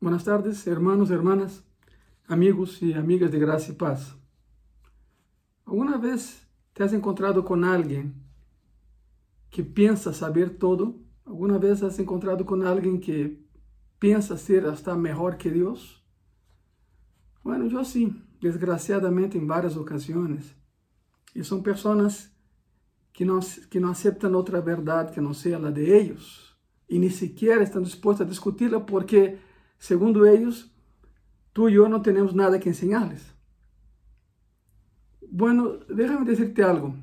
Buenas tardes, hermanos, hermanas, amigos y amigas de gracia y paz. ¿Alguna vez te has encontrado con alguien que piensa saber todo? ¿Alguna vez has encontrado con alguien que piensa ser hasta mejor que Dios? Bueno, yo sí, desgraciadamente en varias ocasiones. Y son personas que no, que no aceptan otra verdad que no sea la de ellos. Y ni siquiera están dispuestos a discutirla porque Segundo ellos, tú y yo no tenemos nada que enseñarles. Bueno, déjame decirte algo.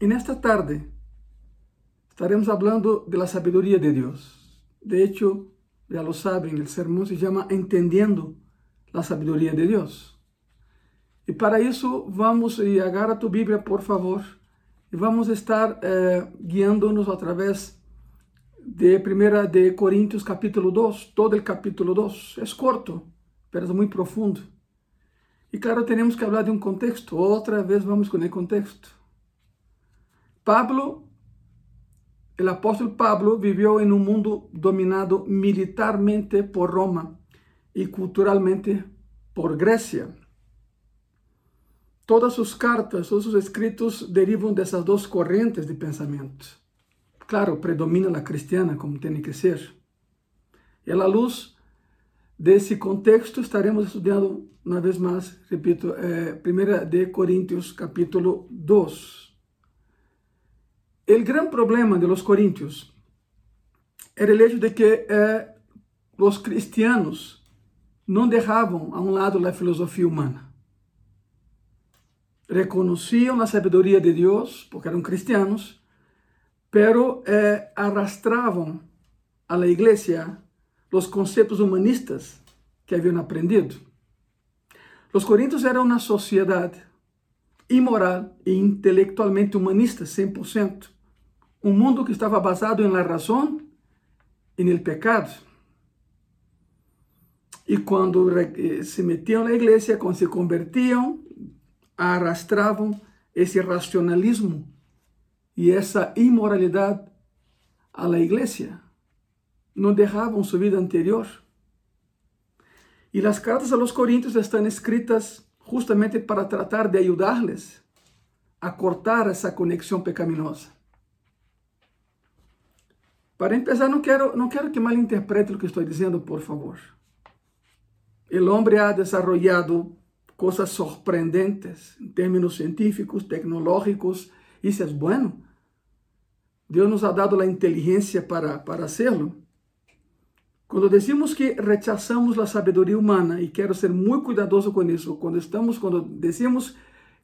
En esta tarde estaremos hablando de la sabiduría de Dios. De hecho, ya lo saben, el sermón se llama Entendiendo la sabiduría de Dios. Y para eso vamos, y agarra tu Biblia, por favor, y vamos a estar eh, guiándonos a través de Primera de Corintios capítulo 2, todo el capítulo 2. Es corto, pero es muy profundo. Y claro, tenemos que hablar de un contexto. Otra vez vamos con el contexto. Pablo, el apóstol Pablo, vivió en un mundo dominado militarmente por Roma y culturalmente por Grecia. Todas sus cartas, todos sus escritos derivan de esas dos corrientes de pensamiento. Claro, predomina la cristiana como tiene que ser. A la luz de ese contexto estaremos estudiando una vez más, repito, eh, Primera de Corintios capítulo 2. El gran problema de los corintios era el hecho de que eh, los cristianos no dejaban a un lado la filosofía humana. Reconocían la sabiduría de Dios porque eran cristianos, pero eh, arrastravam a la iglesia os conceitos humanistas que haviam aprendido. Os coríntios eram uma sociedade imoral e intelectualmente humanista, 100%. Um mundo que estava basado em la razão e no pecado. E quando eh, se metiam na igreja, quando se convertiam, arrastravam esse racionalismo y esa inmoralidad a la iglesia. No dejaban su vida anterior. Y las cartas a los Corintios están escritas justamente para tratar de ayudarles a cortar esa conexión pecaminosa. Para empezar, no quiero, no quiero que malinterprete lo que estoy diciendo, por favor. El hombre ha desarrollado cosas sorprendentes en términos científicos, tecnológicos, eso es bueno. Deus nos ha dado a inteligência para, para hacerlo. Quando decimos que rechazamos a sabedoria humana, e quero ser muito cuidadoso com isso, quando estamos, quando decimos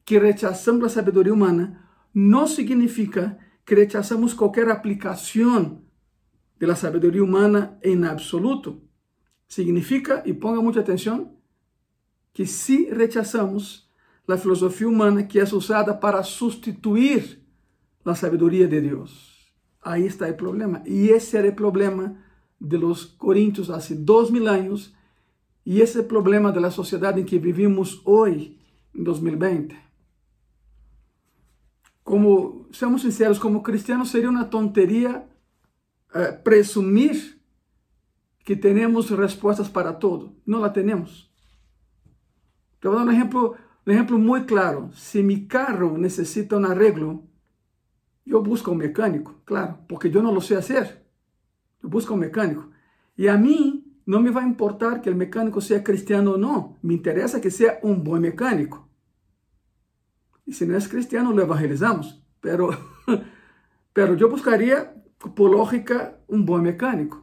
que rechazamos a sabedoria humana, não significa que rechazamos qualquer aplicação da sabedoria humana em absoluto. Significa, e ponga muita atenção, que se rechazamos a filosofia humana que é usada para substituir a sabedoria de Deus. Ahí está el problema. Y ese era el problema de los corintios hace dos mil años y ese es el problema de la sociedad en que vivimos hoy, en 2020. Como, seamos sinceros, como cristianos sería una tontería eh, presumir que tenemos respuestas para todo. No la tenemos. Te voy dar un ejemplo, un ejemplo muy claro. Si mi carro necesita un arreglo, eu busco um mecânico, claro, porque eu não lo sei fazer. Eu busco um mecânico. E a mim não me vai importar que o mecânico seja cristiano ou não. Me interessa que seja um bom mecânico. E se não é cristiano, lo evangelizamos. Pero, pero eu buscaria, por lógica, um bom mecânico.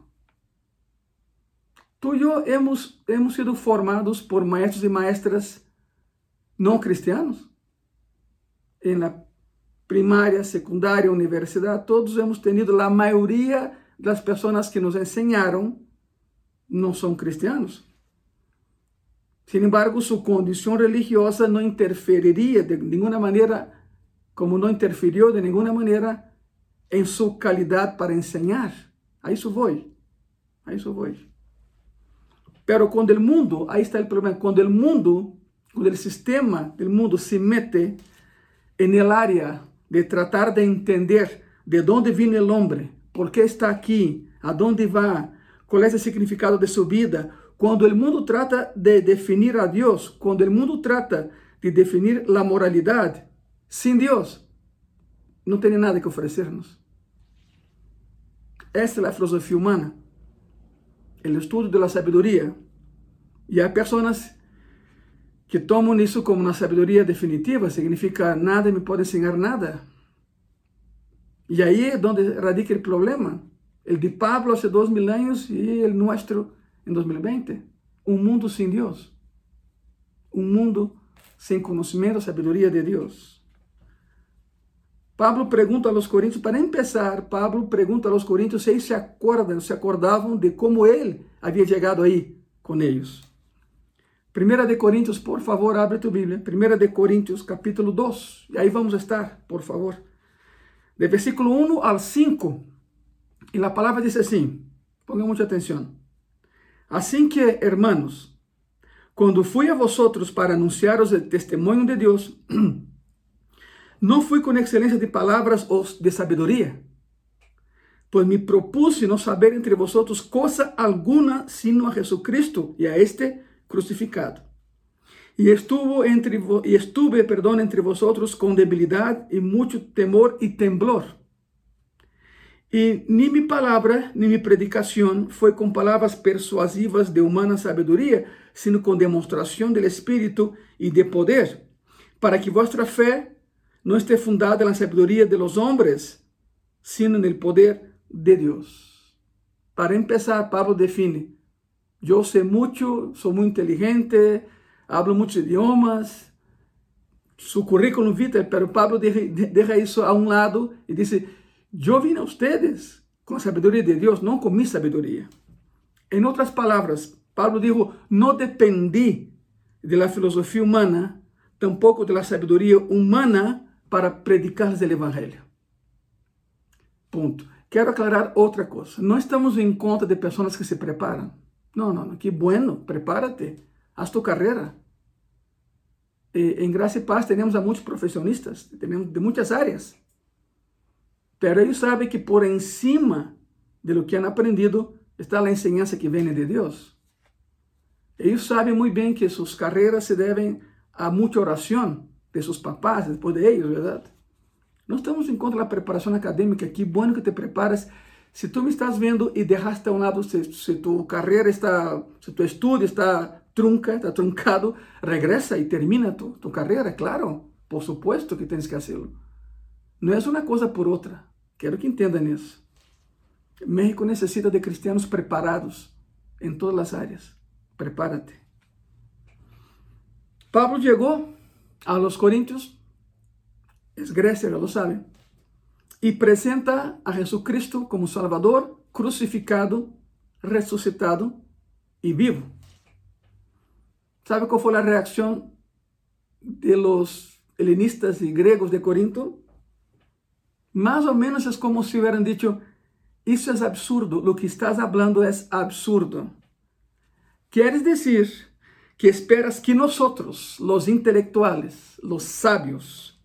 Tu e eu hemos, hemos sido formados por maestros e maestras não cristianos. En la primária, secundária, universidade, todos hemos tenido, a maioria das pessoas que nos ensinaram não são cristianos. Sin embargo, sua condição religiosa não interferiria de nenhuma maneira, como não interferiu de nenhuma maneira em sua qualidade para ensinar. A isso vou. A isso vou. Pero quando o mundo, aí está o problema, quando o mundo, quando o sistema do mundo se mete em el área de tratar de entender de onde vem o homem, por que está aqui, a dónde vai, qual é o significado de sua vida, Cuando el mundo trata de definir a Dios, cuando el mundo trata de definir la moralidad sin Dios, no tiene nada que ofrecernos. Esta es la filosofía humana, el estudio de la sabiduría. Y hay personas que toman isso como uma sabedoria definitiva, significa nada me pode ensinar nada. E aí é onde radica o problema. El de Pablo hace dois mil anos e el nuestro em 2020. Um mundo sem Deus. Um mundo sem conhecimento, sabedoria de Deus. Pablo pergunta a los coríntios, para empezar, Pablo pergunta a los coríntios se eles se acordam, se acordavam de como ele havia chegado aí com eles. Primeira de Coríntios, por favor, abre tu Bíblia. Primeira de Coríntios, capítulo 2. E aí vamos estar, por favor. De versículo 1 ao 5. E a palavra diz assim: pongan muita atenção. Assim que, hermanos, quando fui a vosotros para anunciaros o testemunho de Deus, não fui com excelência de palavras ou de sabedoria, pois me propuse não saber entre vosotros coisa alguna sino a Jesucristo e a este crucificado. E estuvo entre e estuve, perdão, entre vosotros com debilidade e muito temor e temblor. E nem minha palavra, nem minha predicação foi com palavras persuasivas de humana sabedoria, sino com demonstração do Espírito e de poder, para que vossa fé não esteja fundada na sabedoria de los homens, sino no poder de Deus. Para começar, Pablo define Eu sei muito, sou muito inteligente, hablo muitos idiomas. Su currículo vitae, pero Pablo deja isso a um lado e diz: Eu vim a ustedes com a sabedoria de Deus, não com minha sabedoria. Em outras palavras, Pablo dijo: Não dependi de la filosofia humana, tampouco de la sabedoria humana para predicar o evangelho. Ponto. Quero aclarar outra coisa. Não estamos em conta de pessoas que se preparam. No, no, no, qué bueno, prepárate, haz tu carrera. Eh, en Gracia y Paz tenemos a muchos profesionistas, tenemos de muchas áreas. Pero ellos saben que por encima de lo que han aprendido está la enseñanza que viene de Dios. Ellos saben muy bien que sus carreras se deben a mucha oración de sus papás, después de ellos, ¿verdad? No estamos en contra de la preparación académica. Qué bueno que te prepares se tu me estás vendo e derraste a um lado, se, se tu carreira está, se tu estudo está trunca, está truncado, regresa e termina tu, tu carreira, claro, por supuesto que tens que hacerlo. Não é uma coisa por outra. Quero que entendam isso. México necessita de cristianos preparados em todas as áreas. Prepárate. Pablo chegou a los Coríntios, é Grécia, já lo sabem, e apresenta a Jesucristo como Salvador, crucificado, ressuscitado e vivo. ¿Sabe qual foi a reação de los helenistas e gregos de Corinto? Mais ou menos é como se hubieran dicho, isso é absurdo, lo que estás hablando é absurdo. Queres dizer que esperas que nós, os intelectuales, os sábios,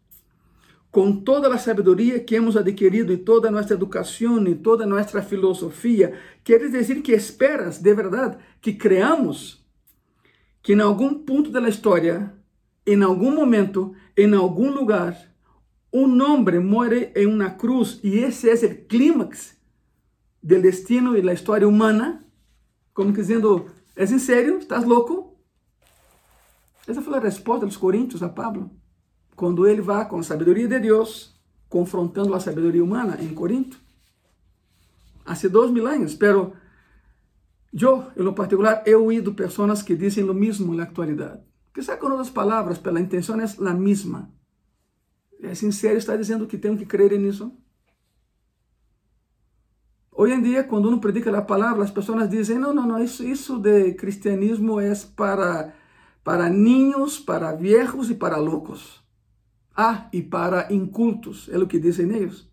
com toda a sabedoria que hemos adquirido e toda nossa educação e toda a nossa filosofia, quer dizer que esperas de verdade que creamos que em algum ponto da história, em algum momento, em algum lugar, um homem morre em uma cruz e esse é o clímax do destino e da história humana, como dizendo, é em sério? Estás louco? Essa foi a resposta dos coríntios a Pablo quando ele vai com a sabedoria de Deus, confrontando a sabedoria humana em Corinto. Há dois mil anos, pero eu, em particular, he oído pessoas que dizem o mesmo na atualidade. Quizá com outras palavras, pela intenção é a mesma. É sincero está dizendo que tenho que crer nisso? Hoje em dia, quando uno predica a palavra, as pessoas dizem: não, não, não, isso, isso de cristianismo é para, para niños, para viejos e para loucos. Ah, e para incultos, é o que dizem eles.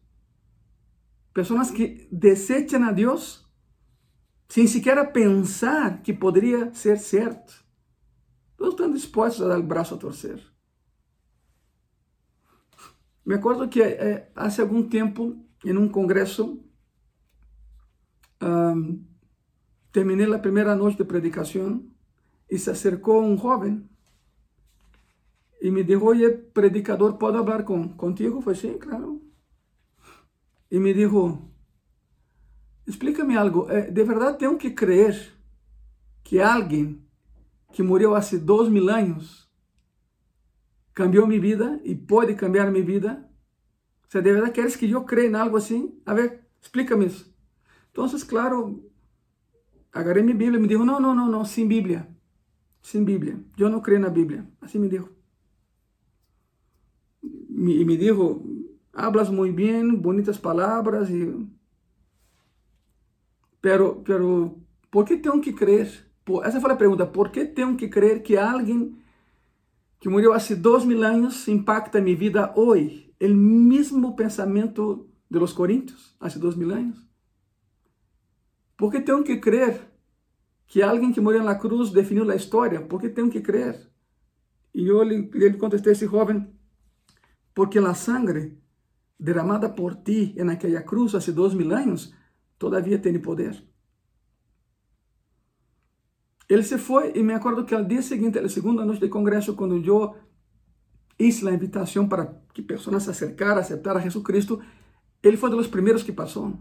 Pessoas que desechan a Deus sem sequer pensar que poderia ser certo. Todos estão dispostos a dar o braço a torcer. Me acordo que eh, há algum tempo, em um congresso, um, terminé la primera noche de predicación y se acercó un joven y me dijo, oye, predicador, ¿puedo hablar con, contigo? Fue sí, claro. Y me dijo, explícame algo, eh, ¿de verdad tengo que creer que alguien que murió hace dos mil años cambió mi vida y puede cambiar mi vida? O sea, ¿de verdad quieres que yo crea en algo así? A ver, explícame eso. Entonces, claro, agarré mi Biblia y me dijo, no, no, no, no, sin Biblia, sin Biblia. Yo no creo en la Biblia. Así me dijo. Y me dijo, hablas muy bien, bonitas palabras, y... pero, pero, ¿por qué tengo que creer? Essa foi a pergunta, por que tenho que crer que alguém que morreu há dois mil anos impacta minha vida hoje? O mesmo pensamento de los Coríntios, há dois mil anos. Por que tenho que crer que alguém que morreu na cruz definiu a história? Por que tenho que crer? E eu lhe, lhe contestei a esse jovem, porque a sangue derramada por ti naquela cruz há dois mil anos, todavia tem poder. Ele se foi e me acordo que ao dia seguinte, a segunda noite de congresso, quando eu hice a invitação para que pessoas se acercaram, aceptaram a Jesus Cristo, ele foi um dos primeiros que passou.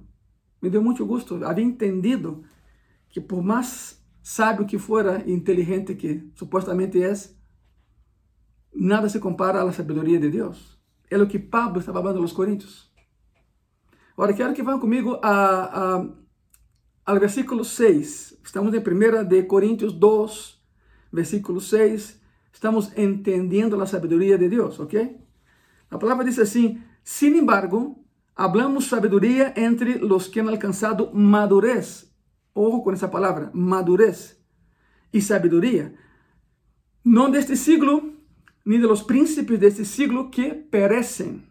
Me deu muito gosto. Havia entendido que por mais sábio que fora e inteligente que supostamente é, nada se compara à sabedoria de Deus. É o que Pablo estava falando aos Coríntios. Agora, quero que vão comigo a, a al versículo 6. Estamos em 1 de Coríntios 2, versículo 6. Estamos entendendo a sabedoria de Deus, ok? A palavra diz assim: Sin embargo, hablamos sabedoria entre los que han alcançado madurez. Ojo com essa palavra, madurez e sabedoria. Não deste siglo, nem de los príncipes deste siglo que perecem.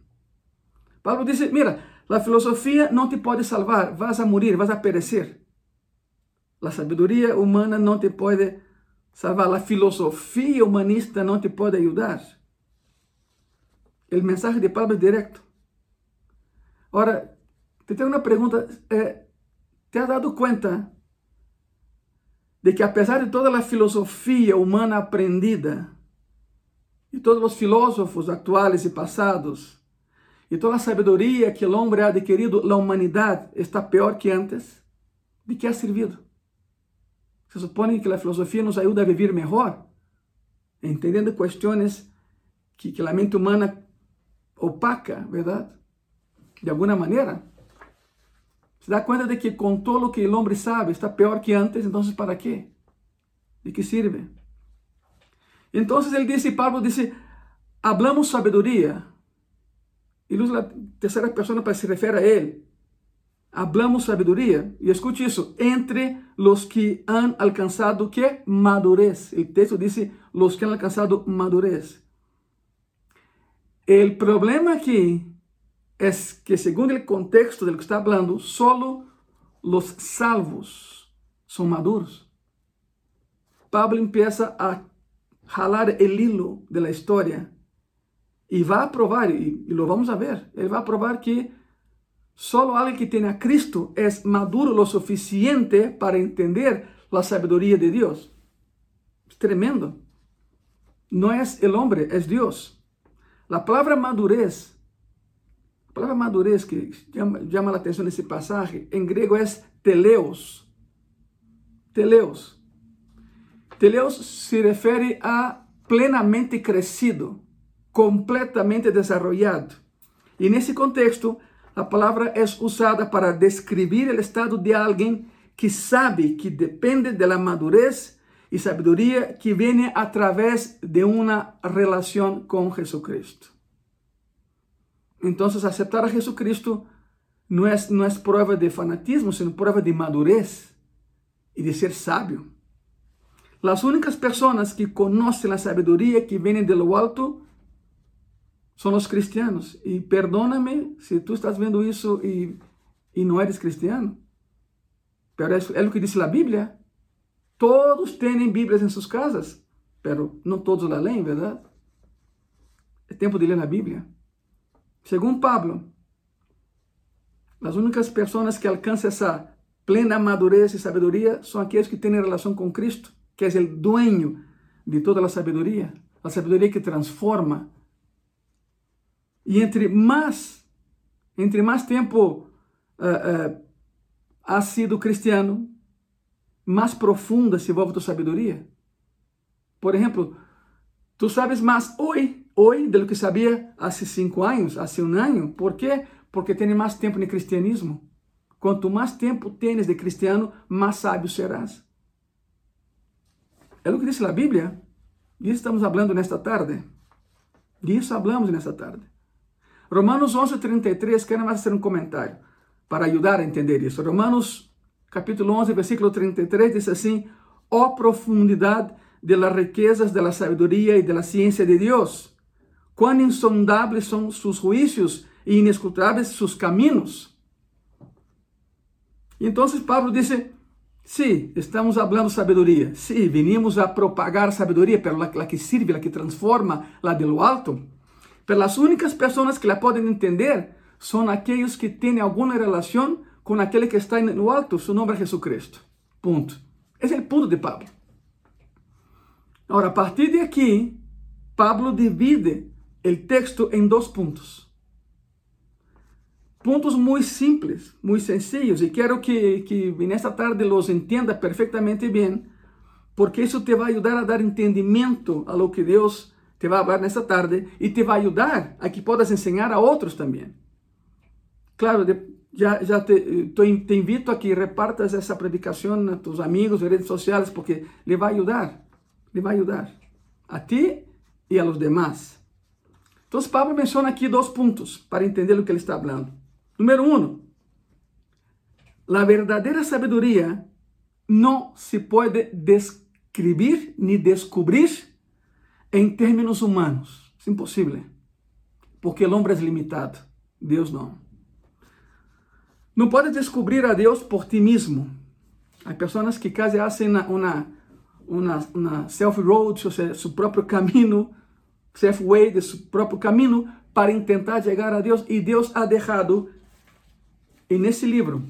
Pablo diz: Mira, a filosofia não te pode salvar, vas a morir, vas a perecer. A sabedoria humana não te pode salvar. A filosofia humanista não te pode ajudar. O mensagem de Pablo é direto. Ora, te tenho uma pergunta. Eh, ¿Te has dado conta de que, apesar de toda a filosofia humana aprendida, e todos os filósofos atuais e passados, e toda a sabedoria que o homem ha adquirido, a humanidade está pior que antes? De que ha servido? Se supone que a filosofia nos ajuda a viver melhor, entendendo questões que, que a mente humana opaca, verdade? De alguma maneira. Se dá conta de que com todo o que o homem sabe está pior que antes, então para quê? De que sirve? Então ele disse, Pablo disse, hablamos sabedoria. E usa a terceira pessoa para se referir a ele hablamos sabedoria, e escute isso, entre los que han alcançado que madurez. O texto diz los que han alcançado madurez. O problema aqui é que, segundo o contexto do que está falando, solo los salvos são maduros. Pablo empieza a jalar el hilo de la história e vai provar, e, e lo vamos a ver, ele vai provar que Solo alguien que tiene a Cristo es maduro lo suficiente para entender la sabiduría de Dios. Es tremendo. No es el hombre, es Dios. La palabra madurez, la palabra madurez que llama, llama la atención en ese pasaje, en griego es teleos. Teleos. Teleos se refiere a plenamente crecido, completamente desarrollado. Y en ese contexto, a palavra é usada para descrever o estado de alguém que sabe que depende da madurez e sabedoria que vem através de uma relação com Jesucristo. Então, aceitar a Jesucristo não é, não é prova de fanatismo, sino prova de madurez e de ser sábio. As únicas pessoas que conhecem a sabedoria que vem do alto são os cristianos. E perdóname se tu estás vendo isso e, e não eres cristiano. Pero é, o que diz a Bíblia. Todos têm Bíblias em suas casas, pero não todos a leem, verdade? É tempo de ler a Bíblia. Segundo Pablo, as únicas pessoas que alcançam essa plena madurez y sabiduría son aquellos que tienen relación con Cristo, que es el dueño de toda la sabiduría, la sabiduría que transforma. Y entre más, entre más tiempo uh, uh, has sido cristiano, más profunda se vuelve tu sabiduría. Por ejemplo, tú sabes más hoy, hoy de lo que sabía hace cinco años, hace un año. ¿Por qué? Porque tienes más tiempo en el cristianismo. Quanto mais tempo tienes de cristiano, mais sábio serás. É o que diz a Bíblia. E estamos falando nesta tarde. Disso hablamos nesta tarde. Romanos 11, 33, quero mais fazer um comentário para ajudar a entender isso. Romanos capítulo 11, versículo 33 diz assim: Ó oh profundidade de las riquezas de la sabiduría y de la ciencia de Dios, cuán insondables son sus juicios e inescrutables sus caminos. Então Pablo disse: Sí, estamos hablando sabedoria. Sí, venimos a propagar sabedoria, pero la, que sirve, la que transforma, la de lo alto. Pero las únicas personas que la pueden entender son aquellos que tienen alguna relación con aquel que está en lo alto, su nombre es Jesucristo. Punto. Ese es el punto de Pablo. Ahora, a partir de aquí, Pablo divide el texto en dos puntos. muito simples, muito sencillos, e quero que, que nesta tarde los entenda perfeitamente bem, porque isso te vai ajudar a dar entendimento a lo que Deus te vai falar nesta tarde e te vai ajudar a que possas ensinar a outros também. Claro, já, já te, te invito a que repartas essa predicação a tus amigos, redes sociais, porque lhe vai ajudar, lhe vai ajudar a ti e a los demás. Então, Pablo menciona aqui dois pontos para entender o que ele está falando. Número uno, la verdadera sabiduría no se puede describir ni descubrir en términos humanos. Es imposible, porque el hombre es limitado, Dios no. No puedes descubrir a Dios por ti mismo. Hay personas que casi hacen una, una, una self-road, o sea, su propio camino, self-way de su propio camino, para intentar llegar a Dios. Y Dios ha dejado e nesse livro,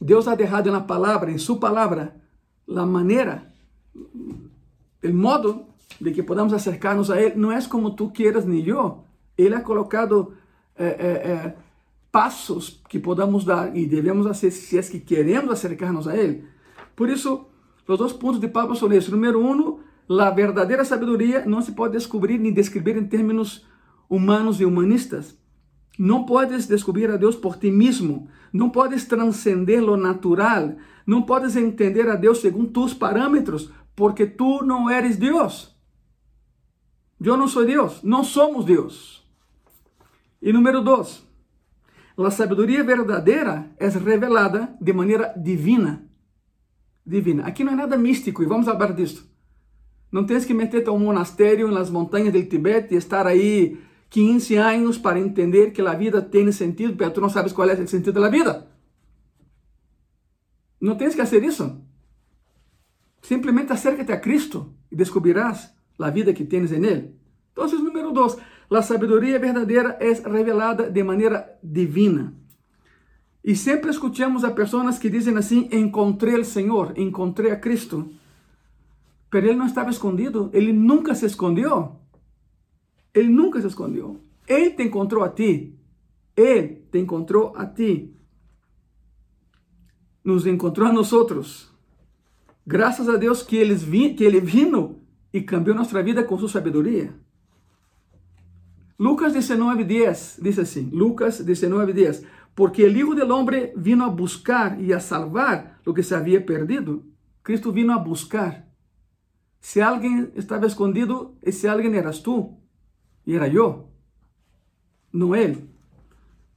Deus ha dejado na palavra, em sua palavra, a maneira, o modo de que podamos acercarnos a Ele. Não é como tu quieras nem eu. Ele ha colocado eh, eh, eh, passos que podamos dar e devemos fazer se é que queremos acercarnos a Ele. Por isso, os dois pontos de Pablo são esses. Número um, a verdadeira sabedoria não se pode descobrir nem descrever em termos humanos e humanistas. Não podes descobrir a Deus por ti mesmo. Não podes transcender lo natural. Não podes entender a Deus segundo tus parâmetros, porque tu não eres Deus. Eu não sou Deus. Não somos Deus. E número dois, a sabedoria verdadeira é revelada de maneira divina. Divina. Aqui não é nada místico e vamos falar disso. Não tens que meter-te a um monastério nas montanhas do Tibete e estar aí 15 anos para entender que a vida tem sentido, mas tu não sabes qual é o sentido da vida. Não tens que fazer isso. Simplesmente acércate a Cristo e descobrirás a vida que tens em Ele. Então, número dois, a sabedoria verdadeira é revelada de maneira divina. E sempre escutamos a pessoas que dizem assim: encontrei o Senhor, encontrei a Cristo. Pero ele não estava escondido, ele nunca se escondeu. Ele nunca se escondeu. Ele te encontrou a ti. Ele te encontrou a ti. Nos encontrou a nós outros. Graças a Deus que, eles vi, que ele vino e cambiou nossa vida com sua sabedoria. Lucas 19, 10 diz assim: Lucas 19, 10. Porque o Hijo del Hombre vino a buscar e a salvar o que se havia perdido. Cristo vino a buscar. Se alguém estava escondido, esse alguém eras tu. Y era yo, no él.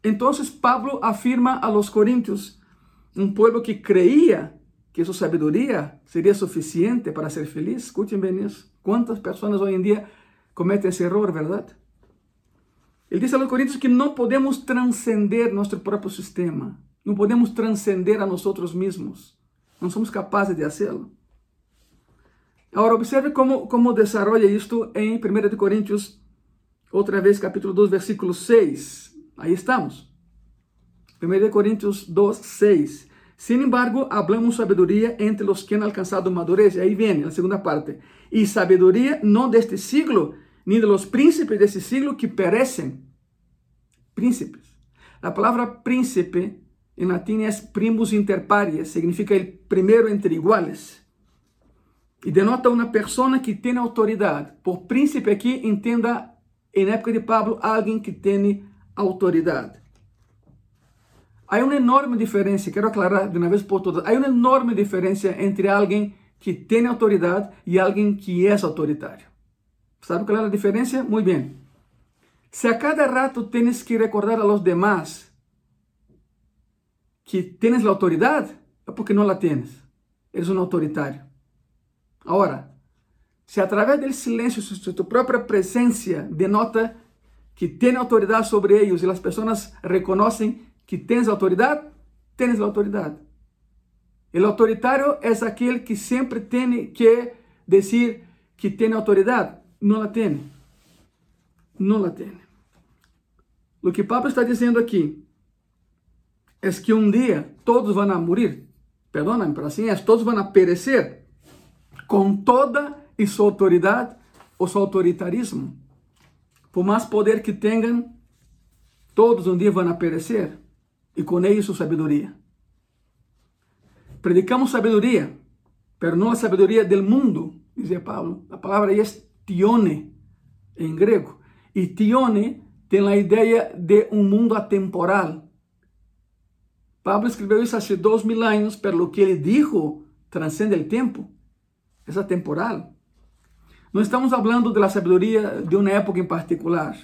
Entonces Pablo afirma a los corintios, un pueblo que creía que su sabiduría sería suficiente para ser feliz. Escuchen bien eso. ¿Cuántas personas hoy en día cometen ese error, verdad? Él dice a los corintios que no podemos trascender nuestro propio sistema. No podemos trascender a nosotros mismos. No somos capaces de hacerlo. Ahora observe cómo, cómo desarrolla esto en 1 Corintios Outra vez, capítulo 2, versículo 6. Aí estamos. 1 Coríntios 2, 6. Sin embargo, hablamos sabiduría entre los que han alcanzado madurez. Ahí viene la segunda parte. Y sabiduría no de este siglo, ni de los príncipes de este siglo que perecen. Príncipes. La palabra príncipe en latín es primus inter pares, significa el primero entre iguales. Y denota una persona que tiene autoridad. Por príncipe aquí entenda en época de Pablo alguien que tiene autoridad. Hay una enorme diferencia, quiero aclarar de una vez por todas, hay una enorme diferencia entre alguien que tiene autoridad y alguien que es autoritario. ¿Sabe cuál es la diferencia? Muy bien. Si a cada rato tienes que recordar a los demás que tienes la autoridad, es porque no la tienes. Eres un autoritario. Ahora, si a través del silencio, si tu propia presencia denota que tiene autoridad sobre ellos y las personas reconocen que tens autoridade, tens autoridade. O autoritário é aquele que sempre tem que dizer que tem autoridade. Não la tem. Não la tem. O que Pablo está dizendo aqui é que um dia todos vão a morir. Perdóname, mas assim é. Todos vão a perecer com toda e sua autoridade ou seu autoritarismo. Por mais poder que tenham, todos um dia vão perecer e com sua sabedoria. Predicamos sabedoria, pero não a sabedoria del mundo, dizia Paulo. A palavra é tione em grego. E tione tem a ideia de um mundo atemporal. Pablo escreveu isso há dois mil anos, pero o que ele dijo transcende o tempo, é atemporal. Não estamos falando da sabedoria de uma época em particular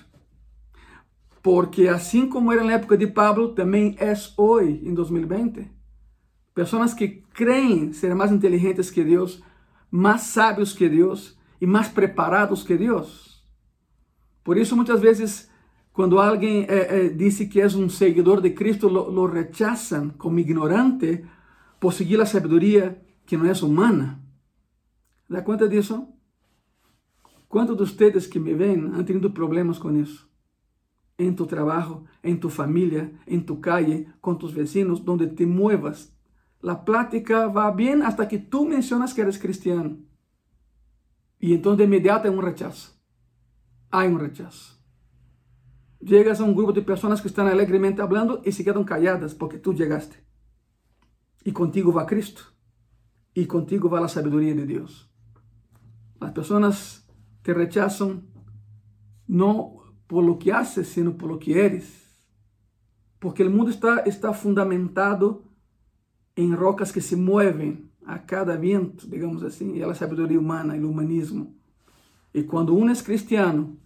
porque assim como era na época de Pablo, também é hoje, em 2020. Pessoas que creem ser mais inteligentes que Deus, mais sábios que Deus e mais preparados que Deus. Por isso, muitas vezes, quando alguém é, é, diz que é um seguidor de Cristo, lo, lo rechazam como ignorante por seguir a sabedoria que não é humana. Dá conta disso? Quantos de vocês que me veem han tenido problemas com isso? en tu trabajo, en tu familia, en tu calle, con tus vecinos, donde te muevas. La plática va bien hasta que tú mencionas que eres cristiano. Y entonces de inmediato hay un rechazo. Hay un rechazo. Llegas a un grupo de personas que están alegremente hablando y se quedan calladas porque tú llegaste. Y contigo va Cristo. Y contigo va la sabiduría de Dios. Las personas te rechazan no por lo que haces, sino por lo que eres. Porque o mundo está, está fundamentado em rocas que se movem a cada viento, digamos assim, e é a sabedoria humana, o humanismo. E quando um é cristiano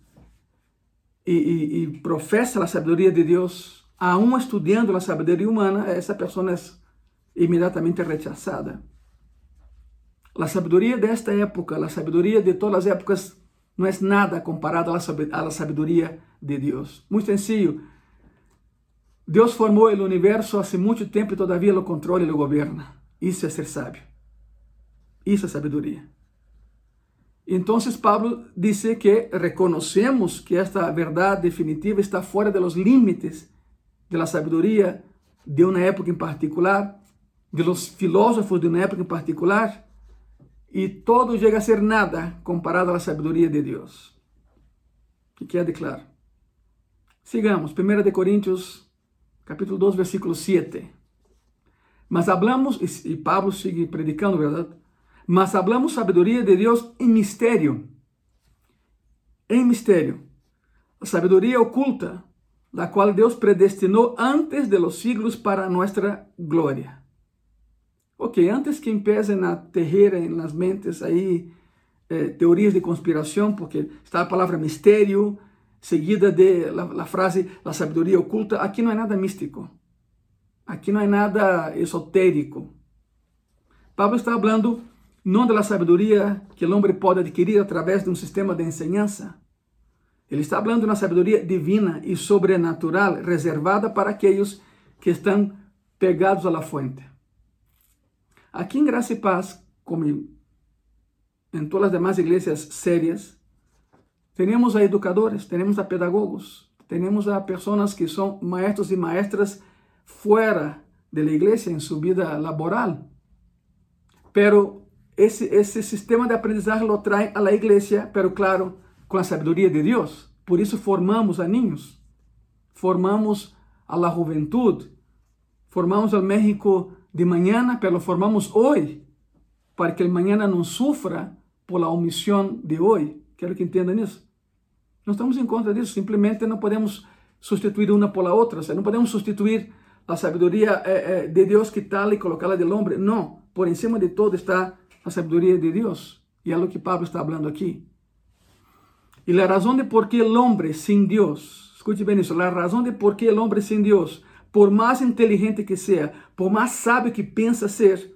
e, professa a sabedoria de Deus, aún estudando a sabedoria humana, essa pessoa é imediatamente rechazada. A sabedoria desta época, a sabedoria de todas as épocas não é nada comparado à sabedoria de Deus. Muito sencillo. Deus formou o universo há muito tempo e todavia lo controla e lo governa. Isso é ser sábio. Isso é sabedoria. Então, Pablo disse que reconhecemos que esta verdade definitiva está fora dos limites da sabedoria de uma época em particular, de los filósofos de uma época em particular, e todo chega a ser nada comparado à sabedoria de Deus. Que quede claro. Sigamos, 1 de Coríntios, capítulo 2, versículo 7. Mas hablamos, e Pablo sigue predicando, verdade? Mas hablamos sabedoria de Deus em mistério. Em mistério. A sabedoria oculta, da qual Deus predestinou antes de los siglos para nossa glória. Ok, antes que empiecen a tejer en las mentes ahí eh, teorías de conspiración, porque está la palabra misterio, seguida de la, la, frase la sabiduría oculta, aquí no hay nada místico, aquí no hay nada esotérico. Pablo está hablando no de la sabiduría que el hombre puede adquirir a través de un sistema de enseñanza. Ele está hablando de uma sabedoria divina e sobrenatural reservada para aqueles que estão pegados à fuente. Aqui em Graça e Paz, como em todas as demais igrejas sérias, temos a educadores, temos a pedagogos, temos a pessoas que são maestros e maestras fora de la iglesia en su vida laboral. Pero esse, esse sistema de aprendizagem lo trae a la iglesia, pero claro, com a sabedoria de Deus. Por isso formamos a niños, formamos a la juventude, formamos al México de mañana, pero formamos hoy, para que el mañana não sufra por la omisión de hoy. Quero que entendam isso. Não estamos em contra disso, simplesmente não podemos substituir uma por la outra, o sea, não podemos substituir a sabedoria eh, eh, de Deus que tal e colocá-la del hombre. Não, por encima de todo está a sabedoria de Deus. E é o que Pablo está falando aqui. E a razão de por que o homem sem Deus, escute bem isso, a razão de por que o homem sem Deus, por mais inteligente que seja, por mais sábio que pensa ser,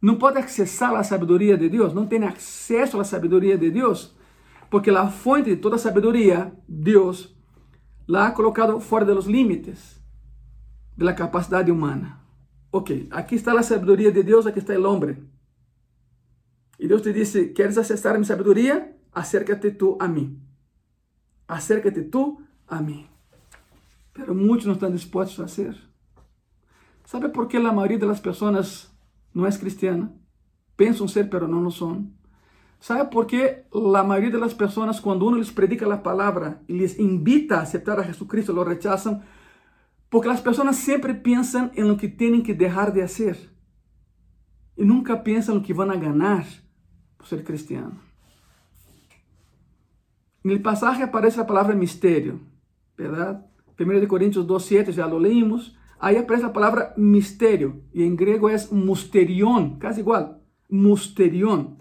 não pode acessar a sabedoria de Deus, não tem acesso à sabedoria de Deus, porque a fonte de toda sabedoria, Deus, ha colocado fora límites de la capacidade humana. Ok, aqui está a sabedoria de Deus, aqui está o homem. E Deus te disse: Queres acessar a minha sabedoria? Acércate tu a mim. Acércate tu a mim. Pero muitos não estão dispostos a fazer. ¿Sabe por que a maioria das pessoas não é cristiana? Pensam ser, pero não lo são. ¿Sabe por qué la mayoría de las personas cuando uno les predica la palabra y les invita a aceptar a Jesucristo lo rechazan? Porque las personas siempre piensan en lo que tienen que dejar de hacer y nunca piensan en lo que van a ganar por ser cristiano. En el pasaje aparece la palabra misterio, ¿verdad? 1 Corintios 2.7, ya lo leímos. Ahí aparece la palabra misterio y en griego es musterión, casi igual, musterión.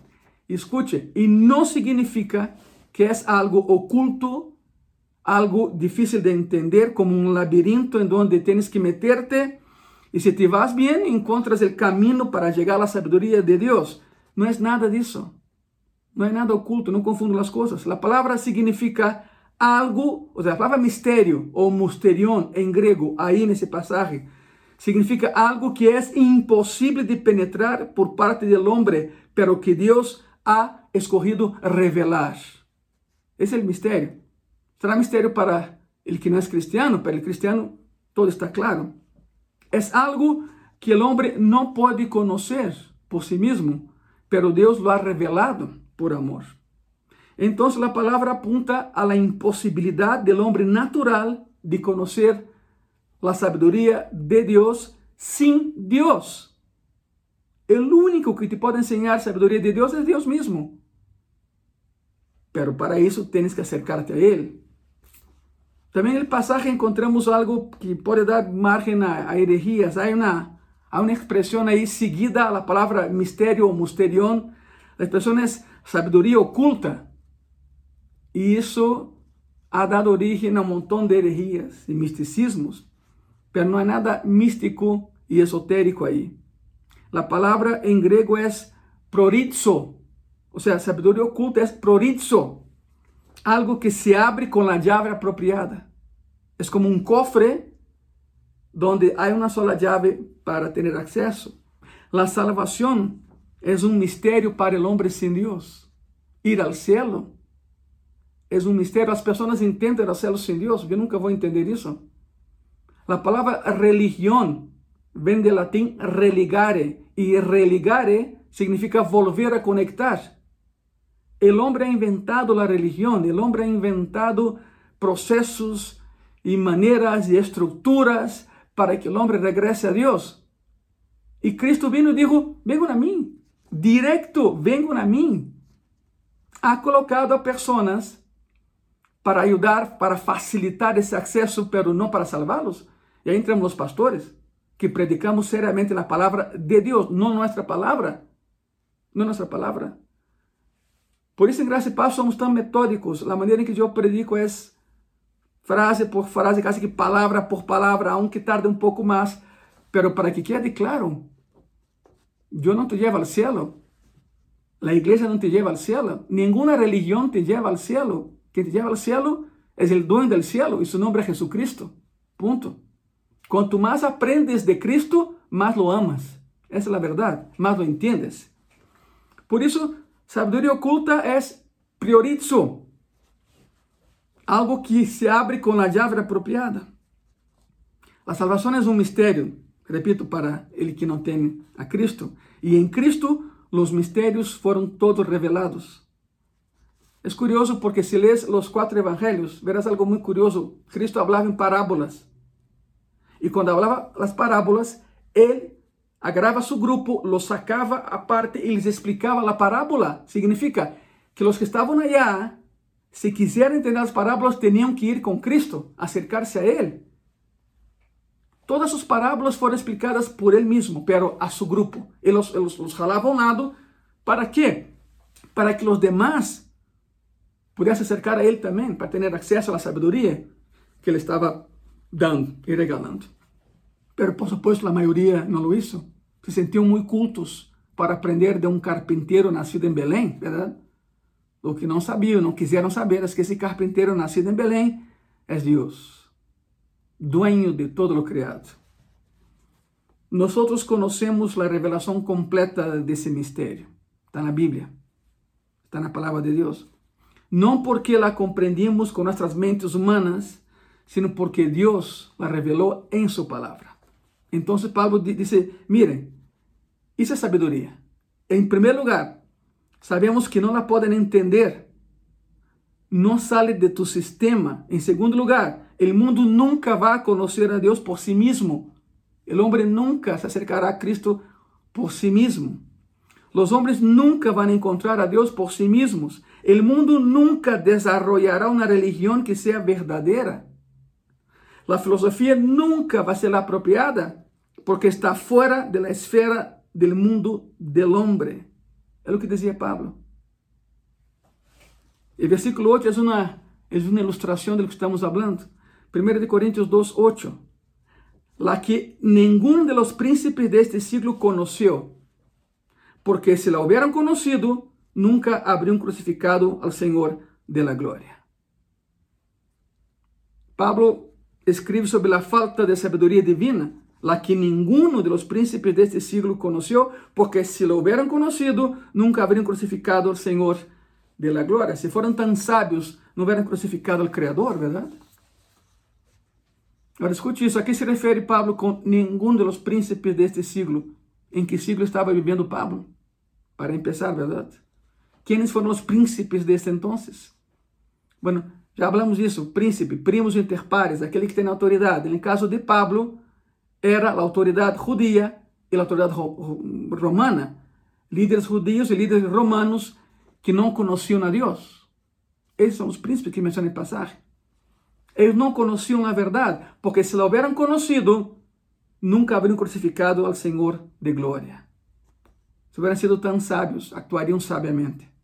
Escute, e não significa que é algo oculto, algo difícil de entender, como um labirinto em donde tienes que meterte e se te vas bem, encontras o caminho para chegar à sabedoria de Deus. Não é nada disso. Não é nada oculto, não confundo as coisas. A palavra significa algo, ou seja, a palavra mistério ou musterion em grego, aí nesse passagem, significa algo que é impossível de penetrar por parte do homem, pero que Deus ha escogido revelar. Esse é o mistério. Será mistério para o que não é cristiano, para o cristiano todo está claro. É algo que o homem não pode conhecer por si mesmo, pero Deus lo ha revelado por amor. Então, a palavra apunta a la impossibilidade do homem natural de conhecer a sabedoria de Deus sem Deus. El único que te pode enseñar sabedoria de Deus é Deus mesmo. Pero para isso tienes que acercarte a Ele. Também no pasaje encontramos algo que pode dar margem a, a herejías. Há uma, há uma expressão aí seguida a palavra mistério ou musterión. A expressão é sabedoria oculta. E isso ha dado origem a um montão de herejías e misticismos. Pero não há nada místico e esotérico aí. La palabra en griego es prorizo. O sea, sabiduría oculta es prorizo. Algo que se abre con la llave apropiada. Es como un cofre donde hay una sola llave para tener acceso. La salvación es un misterio para el hombre sin Dios. Ir al cielo es un misterio. Las personas entienden el cielo sin Dios. Yo nunca voy a entender eso. La palabra religión vem do latim religare, e religare significa volver a conectar. O homem ha inventado a religião, o homem ha inventado processos e maneiras e estruturas para que o homem regrese a Deus. E Cristo vino e disse: Venham a mim, directo, venham a mim. Ha colocado a pessoas para ajudar, para facilitar esse acesso, pero não para salvá-los. E aí entramos os pastores que predicamos seriamente la palabra de Dios, no nuestra palabra. No nuestra palabra. Por isso, em Graça e Paz, somos tão metódicos. A maneira em que eu predico é frase por frase, quase que palavra por palavra, aunque tarde um pouco mais. Pero para que quede claro, eu não te levo ao cielo. A igreja não te leva ao cielo. Nenhuma religião te leva ao cielo. Quem te leva ao cielo é o dueño del cielo e seu nome é Jesucristo. Ponto. Quanto mais aprendes de Cristo, mais lo amas. Essa é a verdade, mais lo entiendes. Por isso, sabedoria oculta é priorizo. Algo que se abre com a llave apropriada. A salvação é um mistério. repito, para ele que não tem a Cristo. E em Cristo os mistérios foram todos revelados. É curioso porque se lês os quatro evangelhos, verás algo muito curioso. Cristo falava em parábolas. E quando falava as parábolas, ele agarrava seu grupo, los sacava aparte e lhes explicava a parábola. Significa que os que estavam allá, se quiserem entender as parábolas, tinham que ir com Cristo, acercar-se a Ele. Todas sus parábolas foram explicadas por ele mesmo, pero a su grupo. Ele los, los, los jalava a un lado. ¿Para quê? Para que os demás pudessem acercar a ele também, para ter acesso à sabedoria que ele estava dando e regalando. Pero, por supuesto, a maioria não lo hizo. Se sentiam muito cultos para aprender de um carpinteiro nascido em Belém, verdade? O que não sabiam, não quiseram saber, é que esse carpinteiro nascido em Belém é Deus dueño de todo lo creado. Nosotros conocemos la revelación completa de ese misterio. Está en la Biblia, está en la palabra de Dios. No porque la comprendimos con nuestras mentes humanas, sino porque Dios la reveló en su palabra. Entonces Pablo dice, miren, esa es sabiduría. En primer lugar, sabemos que no la pueden entender. No sale de tu sistema. En segundo lugar, El mundo nunca va a conocer a Dios por sí mismo. El hombre nunca se acercará a Cristo por sí mismo. Los hombres nunca van a encontrar a Dios por sí mismos. El mundo nunca desarrollará una religión que sea verdadera. La filosofía nunca va a ser apropiada porque está fuera de la esfera del mundo del hombre. Es lo que decía Pablo. El versículo 8 es una, es una ilustración de lo que estamos hablando. 1 Coríntios 2, 8. La que ninguno de los príncipes de este siglo conoció, porque si la hubieran conocido, nunca habrían crucificado al Señor de la gloria. Pablo escribe sobre la falta de sabiduría divina, la que ninguno de los príncipes de este siglo conoció, porque si lo hubieran conocido, nunca habrían crucificado al Señor de la gloria. Si fueran tan sabios, no hubieran crucificado al Creador, ¿verdad? Agora escute isso, a que se refere Pablo com nenhum dos príncipes deste siglo? Em que siglo estava vivendo Pablo? Para empezar, verdade? Quem foram os príncipes deste entonces? Bueno, já falamos disso, príncipe, primos inter pares, aquele que tem autoridade. No caso de Pablo, era a autoridade judia e a autoridade romana. Líderes judios e líderes romanos que não conheciam a Deus. Esses são os príncipes que menciona em passagem. Eles não conheciam a verdade, porque se lo hubieran conocido, nunca habrían crucificado ao Senhor de glória. Se hubieran sido tão sábios, actuariam sabiamente.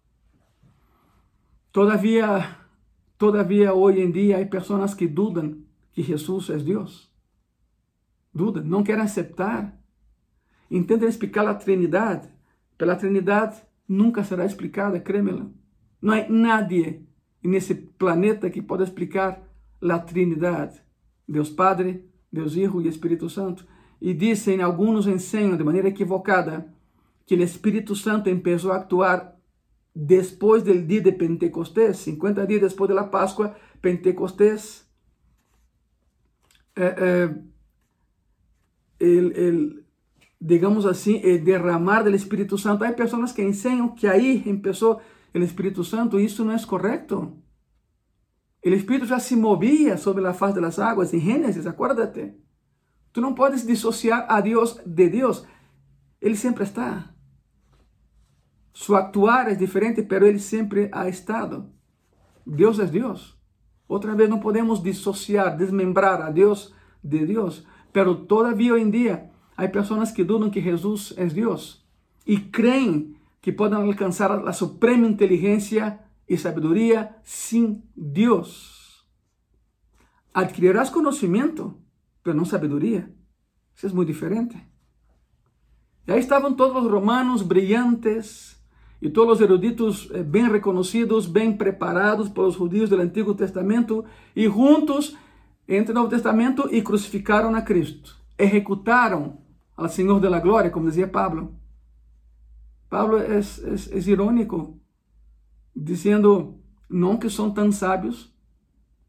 Todavia, todavia hoje em dia há pessoas que dudam que Jesus é Deus. Dudam, não querem aceitar. Intentam explicar a Trindade. Pela Trindade nunca será explicada, créemelo. Não há nadie nesse planeta que pode explicar la Trinidade, Deus Padre, Deus Hijo e Espírito Santo. E dizem, alguns ensinam de maneira equivocada, que o Espírito Santo começou a actuar depois do dia de Pentecostés, 50 dias depois da Páscoa, Pentecostés. Eh, eh, el, el, digamos assim, el derramar do Espírito Santo. Há pessoas que ensinam que aí começou o Espírito Santo e isso não é correto. O Espírito já se movia sobre a face das águas em Gênesis, acuérdate. Tu não podes dissociar a Deus de Deus. Ele sempre está. Su actuar é diferente, pero ele sempre ha estado. Deus é Deus. Outra vez não podemos dissociar, desmembrar a Deus de Deus. Pero todavia hoje em dia há pessoas que dudam que Jesus é Deus e creem que podem alcançar a suprema inteligência e sabedoria sem Deus. Adquirirás conhecimento, mas não sabedoria. Isso é muito diferente. E aí estavam todos os romanos brilhantes e todos os eruditos eh, bem reconhecidos, bem preparados pelos judeus do Antigo Testamento e juntos entre o Novo Testamento e crucificaram a Cristo. Executaram ao Senhor da Glória, como dizia Pablo. Pablo é, é, é irônico dizendo não que são tão sábios,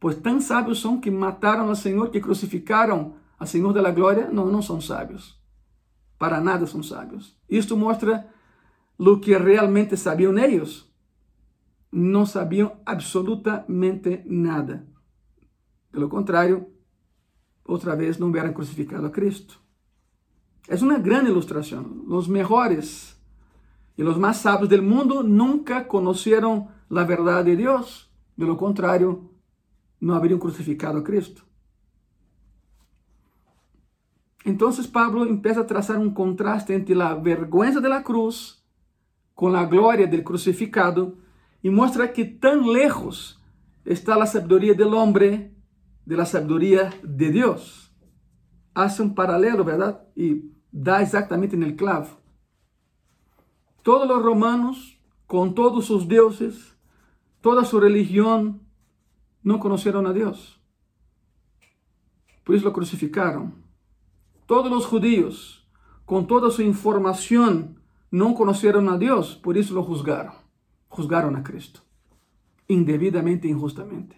pois tão sábios são que mataram o Senhor, que crucificaram a Senhor da Glória, não, não são sábios. Para nada são sábios. Isto mostra o que realmente sabiam eles. Não sabiam absolutamente nada. Pelo contrário, outra vez não hubieran crucificado a Cristo. É uma grande ilustração. Os melhores e os mais sábios do mundo nunca conheceram a verdade de Deus. Pelo contrário, não haberiam crucificado a Cristo. Então, Pablo empieza a trazar um contraste entre a vergüenza de la cruz com a glória del crucificado e mostra que tão lejos está a sabedoria del hombre de la sabedoria de Deus. Hace um paralelo, verdade? E dá exatamente no clavo. Todos os romanos, com todos os deuses, toda sua religião, não conheceram a Deus. Por isso o crucificaram. Todos os judíos, com toda sua informação, não conheceram a Deus, por isso o juzgaram. Juzgaram a Cristo. Indevidamente e injustamente.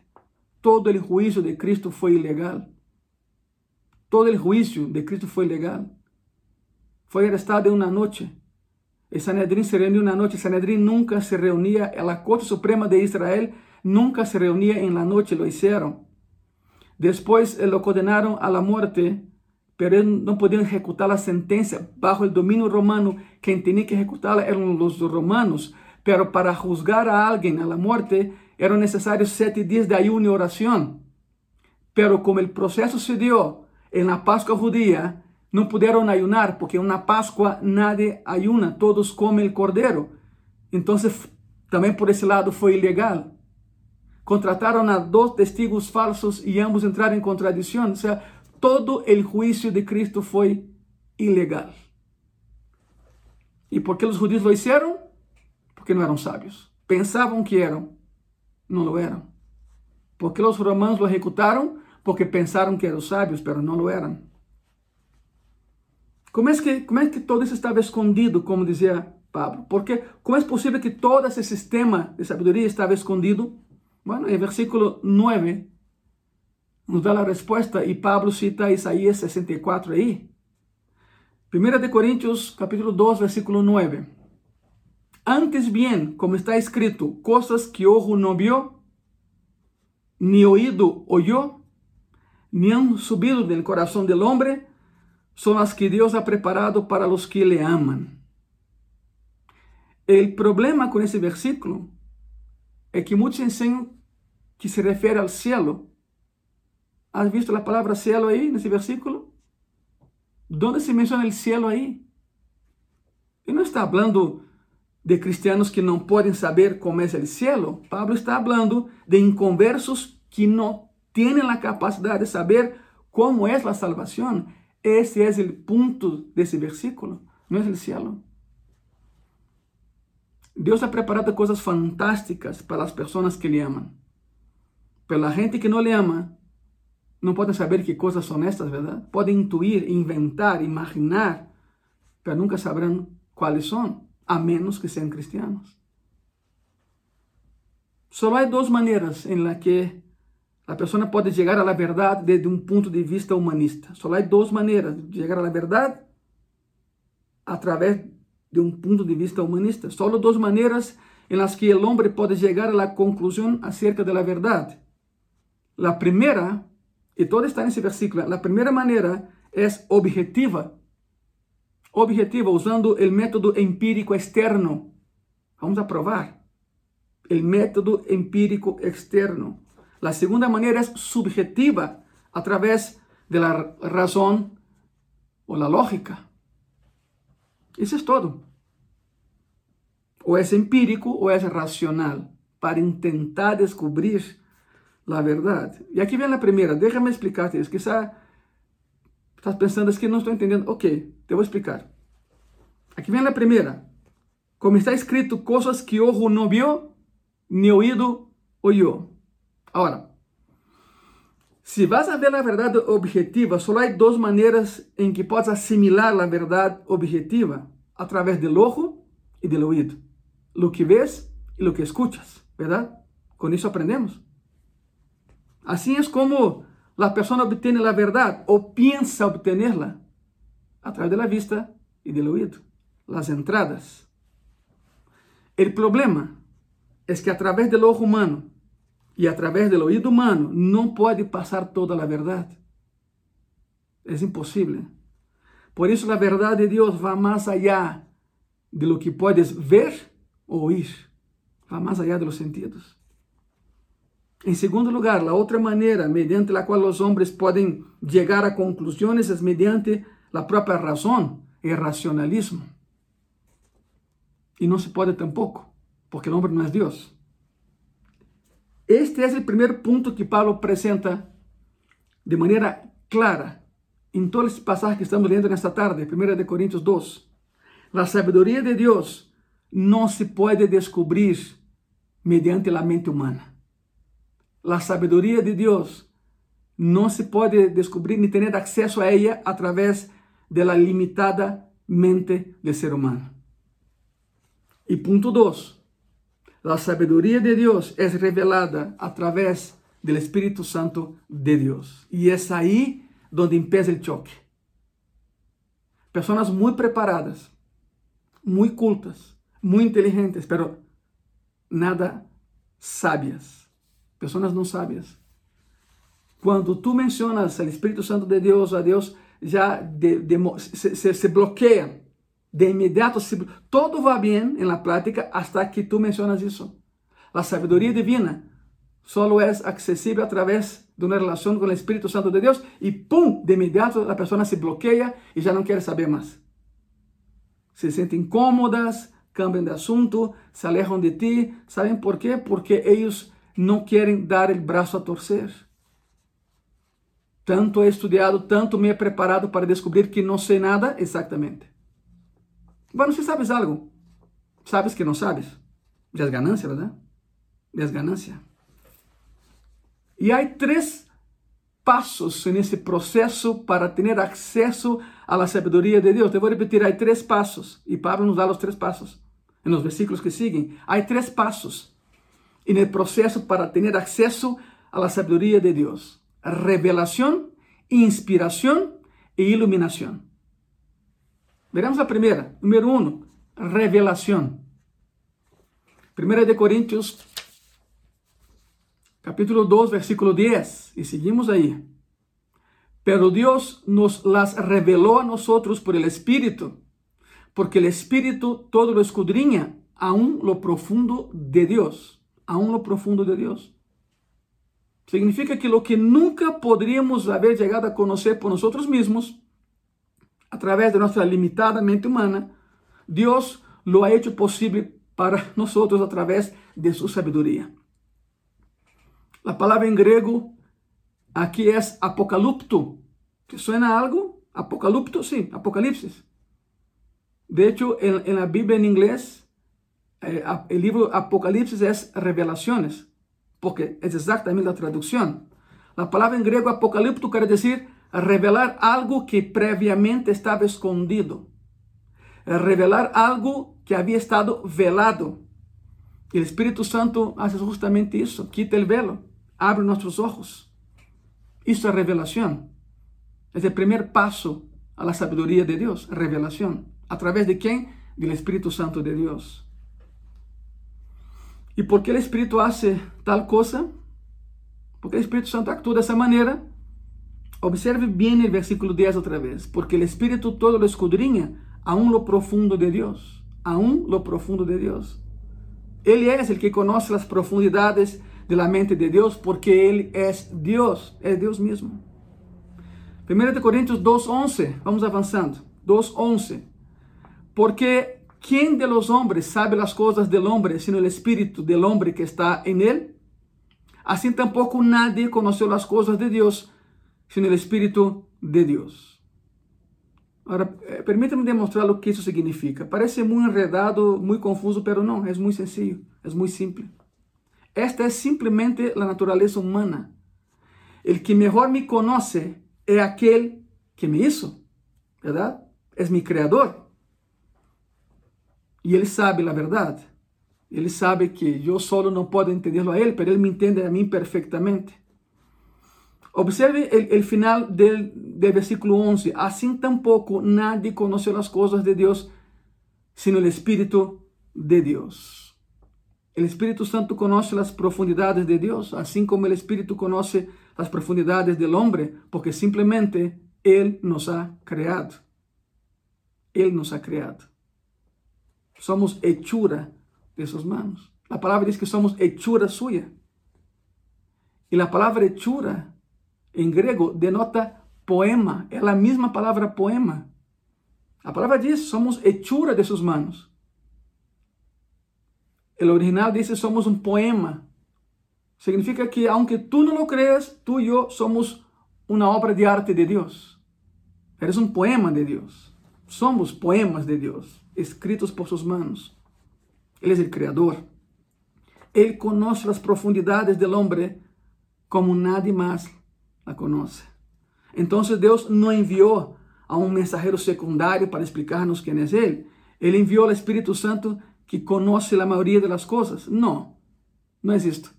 Todo o juízo de Cristo foi ilegal. Todo o juízo de Cristo foi ilegal. Foi arrestado em uma noite. El Sanedrín se reuniu uma noite. El Sanedrín nunca se reunia. A Corte Suprema de Israel nunca se reunia em la noite. Lo hicieron. Depois lo condenaram a la muerte, pero não podiam executar a sentença bajo o domínio romano. Quem tinha que executá-la eram os romanos. Pero para juzgar a alguém a la muerte eram necessários sete dias de ayuno e oração. Pero como o processo se deu em la Páscoa judía, não puderam ayunar, porque na Páscoa nadie ayuna, todos comem o cordeiro. Então, também por esse lado foi ilegal. Contrataram a dois testigos falsos e ambos entraram em contradição. Ou seja, todo o juízo de Cristo foi ilegal. E por que os judeus lo hicieron? Porque não eram sábios. Pensavam que eram, não lo eram. Porque os romanos lo ejecutaram? Porque pensaram que eram sábios, mas não lo eram. Como é que, como é que todo isso estava escondido, como dizia Pablo? Porque como é possível que todo esse sistema de sabedoria estava escondido? Bueno, em versículo 9 nos dá a resposta e Pablo cita Isaías 64 aí. 1 de Coríntios, capítulo 2, versículo 9. Antes bien, como está escrito, coisas que ojo não viu, ni oído oyó, ni han subido del corazón del hombre, son as que Deus ha preparado para os que le aman. O problema com esse versículo é que muitos ensinam que se refere ao cielo. ¿Has visto a palavra cielo aí nesse versículo? Onde se menciona o cielo aí? E não está falando de cristianos que não podem saber como é o cielo. Pablo está falando de inconversos que não têm a capacidade de saber como é a salvação. Esse é o ponto desse versículo, não é o cielo. Deus ha preparado coisas fantásticas para as pessoas que lhe amam. Pela gente que não lhe ama, não podem saber que coisas são estas, verdade? Podem intuir, inventar, imaginar, mas nunca saberão quais são a menos que sejam cristianos. Só há duas maneiras em que a pessoa pode chegar à verdade desde um ponto de vista humanista. Só há duas maneiras de chegar à verdade através de um ponto de vista humanista. Só duas maneiras em que o homem pode chegar à conclusão acerca da verdade. A primeira, e todo está nesse versículo, a primeira maneira é objetiva objetiva usando o método empírico externo. Vamos a probar. El método empírico externo. La segunda manera es subjetiva, a través de la razón o la lógica. Eso es todo. O es empírico o es racional, para intentar descubrir la verdad. Y aquí viene la primera, déjame explicarte eso. Quizá estás pensando es que no estoy entendiendo. Ok, te voy a explicar. Aquí viene la primera. Como está escrito, cosas que ojo no vio, ni oído oyó. Ahora, si vas a ver la verdad objetiva, solo hay dos maneras en que puedes asimilar la verdad objetiva, a través del ojo y del oído. Lo que ves y lo que escuchas, ¿verdad? Con eso aprendemos. Así es como la persona obtiene la verdad o piensa obtenerla a través de la vista y del oído, las entradas. El problema es que a través del ojo humano y a través del oído humano no puede pasar toda la verdad. Es imposible. Por eso la verdad de Dios va más allá de lo que puedes ver o oír. Va más allá de los sentidos. En segundo lugar, la otra manera mediante la cual los hombres pueden llegar a conclusiones es mediante la propia razón, el racionalismo. Y no se puede tampoco, porque el hombre no es Dios. Este es el primer punto que Pablo presenta de manera clara en todo este pasaje que estamos leyendo en esta tarde, 1 de Corintios 2. La sabiduría de Dios no se puede descubrir mediante la mente humana. La sabiduría de Dios no se puede descubrir ni tener acceso a ella a través de la limitada mente del ser humano. Y punto 2. La sabiduría de Dios es revelada a través del Espíritu Santo de Dios. Y es ahí donde empieza el choque. Personas muy preparadas, muy cultas, muy inteligentes, pero nada sabias Pessoas não sábias. Quando tu mencionas o Espírito Santo de Deus, a Deus já de, de, se, se, se, bloqueia. De imediato, se, todo vai bem em la prática hasta que tu mencionas isso. A sabedoria divina solo é acessível através de uma relação com o Espírito Santo de Deus e pum, de imediato a pessoa se bloqueia e já não quer saber mais. Se sentem incômodas, cambiam de assunto, se alejam de ti. Sabem por quê? Porque eles não querem dar o braço a torcer. Tanto he estudado, tanto me he preparado para descobrir que não sei nada exatamente. Bueno, se sabes algo, sabes que não sabes. Já é ganância, verdade? Já é ganância. E há três passos nesse processo para ter acesso à sabedoria de Deus. Te vou repetir, há três passos. E Pablo nos dá os três passos. Nos versículos que seguem, há três passos en el proceso para tener acceso a la sabiduría de Dios. Revelación, inspiración e iluminación. Veremos la primera. Número uno, revelación. Primera de Corintios, capítulo 2, versículo 10. Y seguimos ahí. Pero Dios nos las reveló a nosotros por el Espíritu, porque el Espíritu todo lo escudriña, aún lo profundo de Dios aún lo profundo de Dios. Significa que lo que nunca podríamos haber llegado a conocer por nosotros mismos, a través de nuestra limitada mente humana, Dios lo ha hecho posible para nosotros a través de su sabiduría. La palabra en griego aquí es apocalipto. ¿Te suena algo? Apocalipto, sí, apocalipsis. De hecho, en, en la Biblia en inglés el libro Apocalipsis es revelaciones, porque es exactamente la traducción. La palabra en griego apocalipto quiere decir revelar algo que previamente estaba escondido, revelar algo que había estado velado. El Espíritu Santo hace justamente eso, quita el velo, abre nuestros ojos. Eso es revelación. Es el primer paso a la sabiduría de Dios, revelación. ¿A través de quién? Del Espíritu Santo de Dios. ¿Y por qué el Espíritu hace tal cosa? Porque el Espíritu Santo actúa de esa manera. Observe bien el versículo 10 otra vez. Porque el Espíritu todo lo escudriña, aún lo profundo de Dios. Aún lo profundo de Dios. Él es el que conoce las profundidades de la mente de Dios porque Él es Dios, es Dios mismo. 1 Corintios 2.11, vamos avanzando. 2.11. Porque ¿Quién de los hombres sabe las cosas del hombre sino el espíritu del hombre que está en él? Así tampoco nadie conoció las cosas de Dios sino el espíritu de Dios. Ahora, eh, permítame demostrar lo que eso significa. Parece muy enredado, muy confuso, pero no, es muy sencillo, es muy simple. Esta es simplemente la naturaleza humana. El que mejor me conoce es aquel que me hizo, ¿verdad? Es mi creador. E ele sabe a verdade. Ele sabe que eu solo não posso entendê-lo a ele, mas ele me entende a mim perfeitamente. Observe el, final del, versículo 11. Así tampoco nadie conoce las cosas de Dios sino el Espíritu de Dios. El Espíritu Santo conoce las profundidades de Dios, así como el Espíritu conoce las profundidades del hombre, porque simplemente Él nos ha creado. Él nos ha creado. Somos hechura de sus manos. La palabra dice que somos hechura suya. Y la palabra hechura en griego denota poema, es la misma palabra poema. La palabra dice, somos hechura de sus manos. El original dice, somos un poema. Significa que aunque tú no lo creas, tú y yo somos una obra de arte de Dios. Eres un poema de Dios. Somos poemas de Dios, escritos por sus manos. Él es el creador. Él conoce las profundidades del hombre como nadie más la conoce. Entonces Dios no envió a um mensageiro secundário para explicar-nos quem é Ele. Ele enviou o Espírito Santo que conhece a maioria das coisas. Não, não é isto.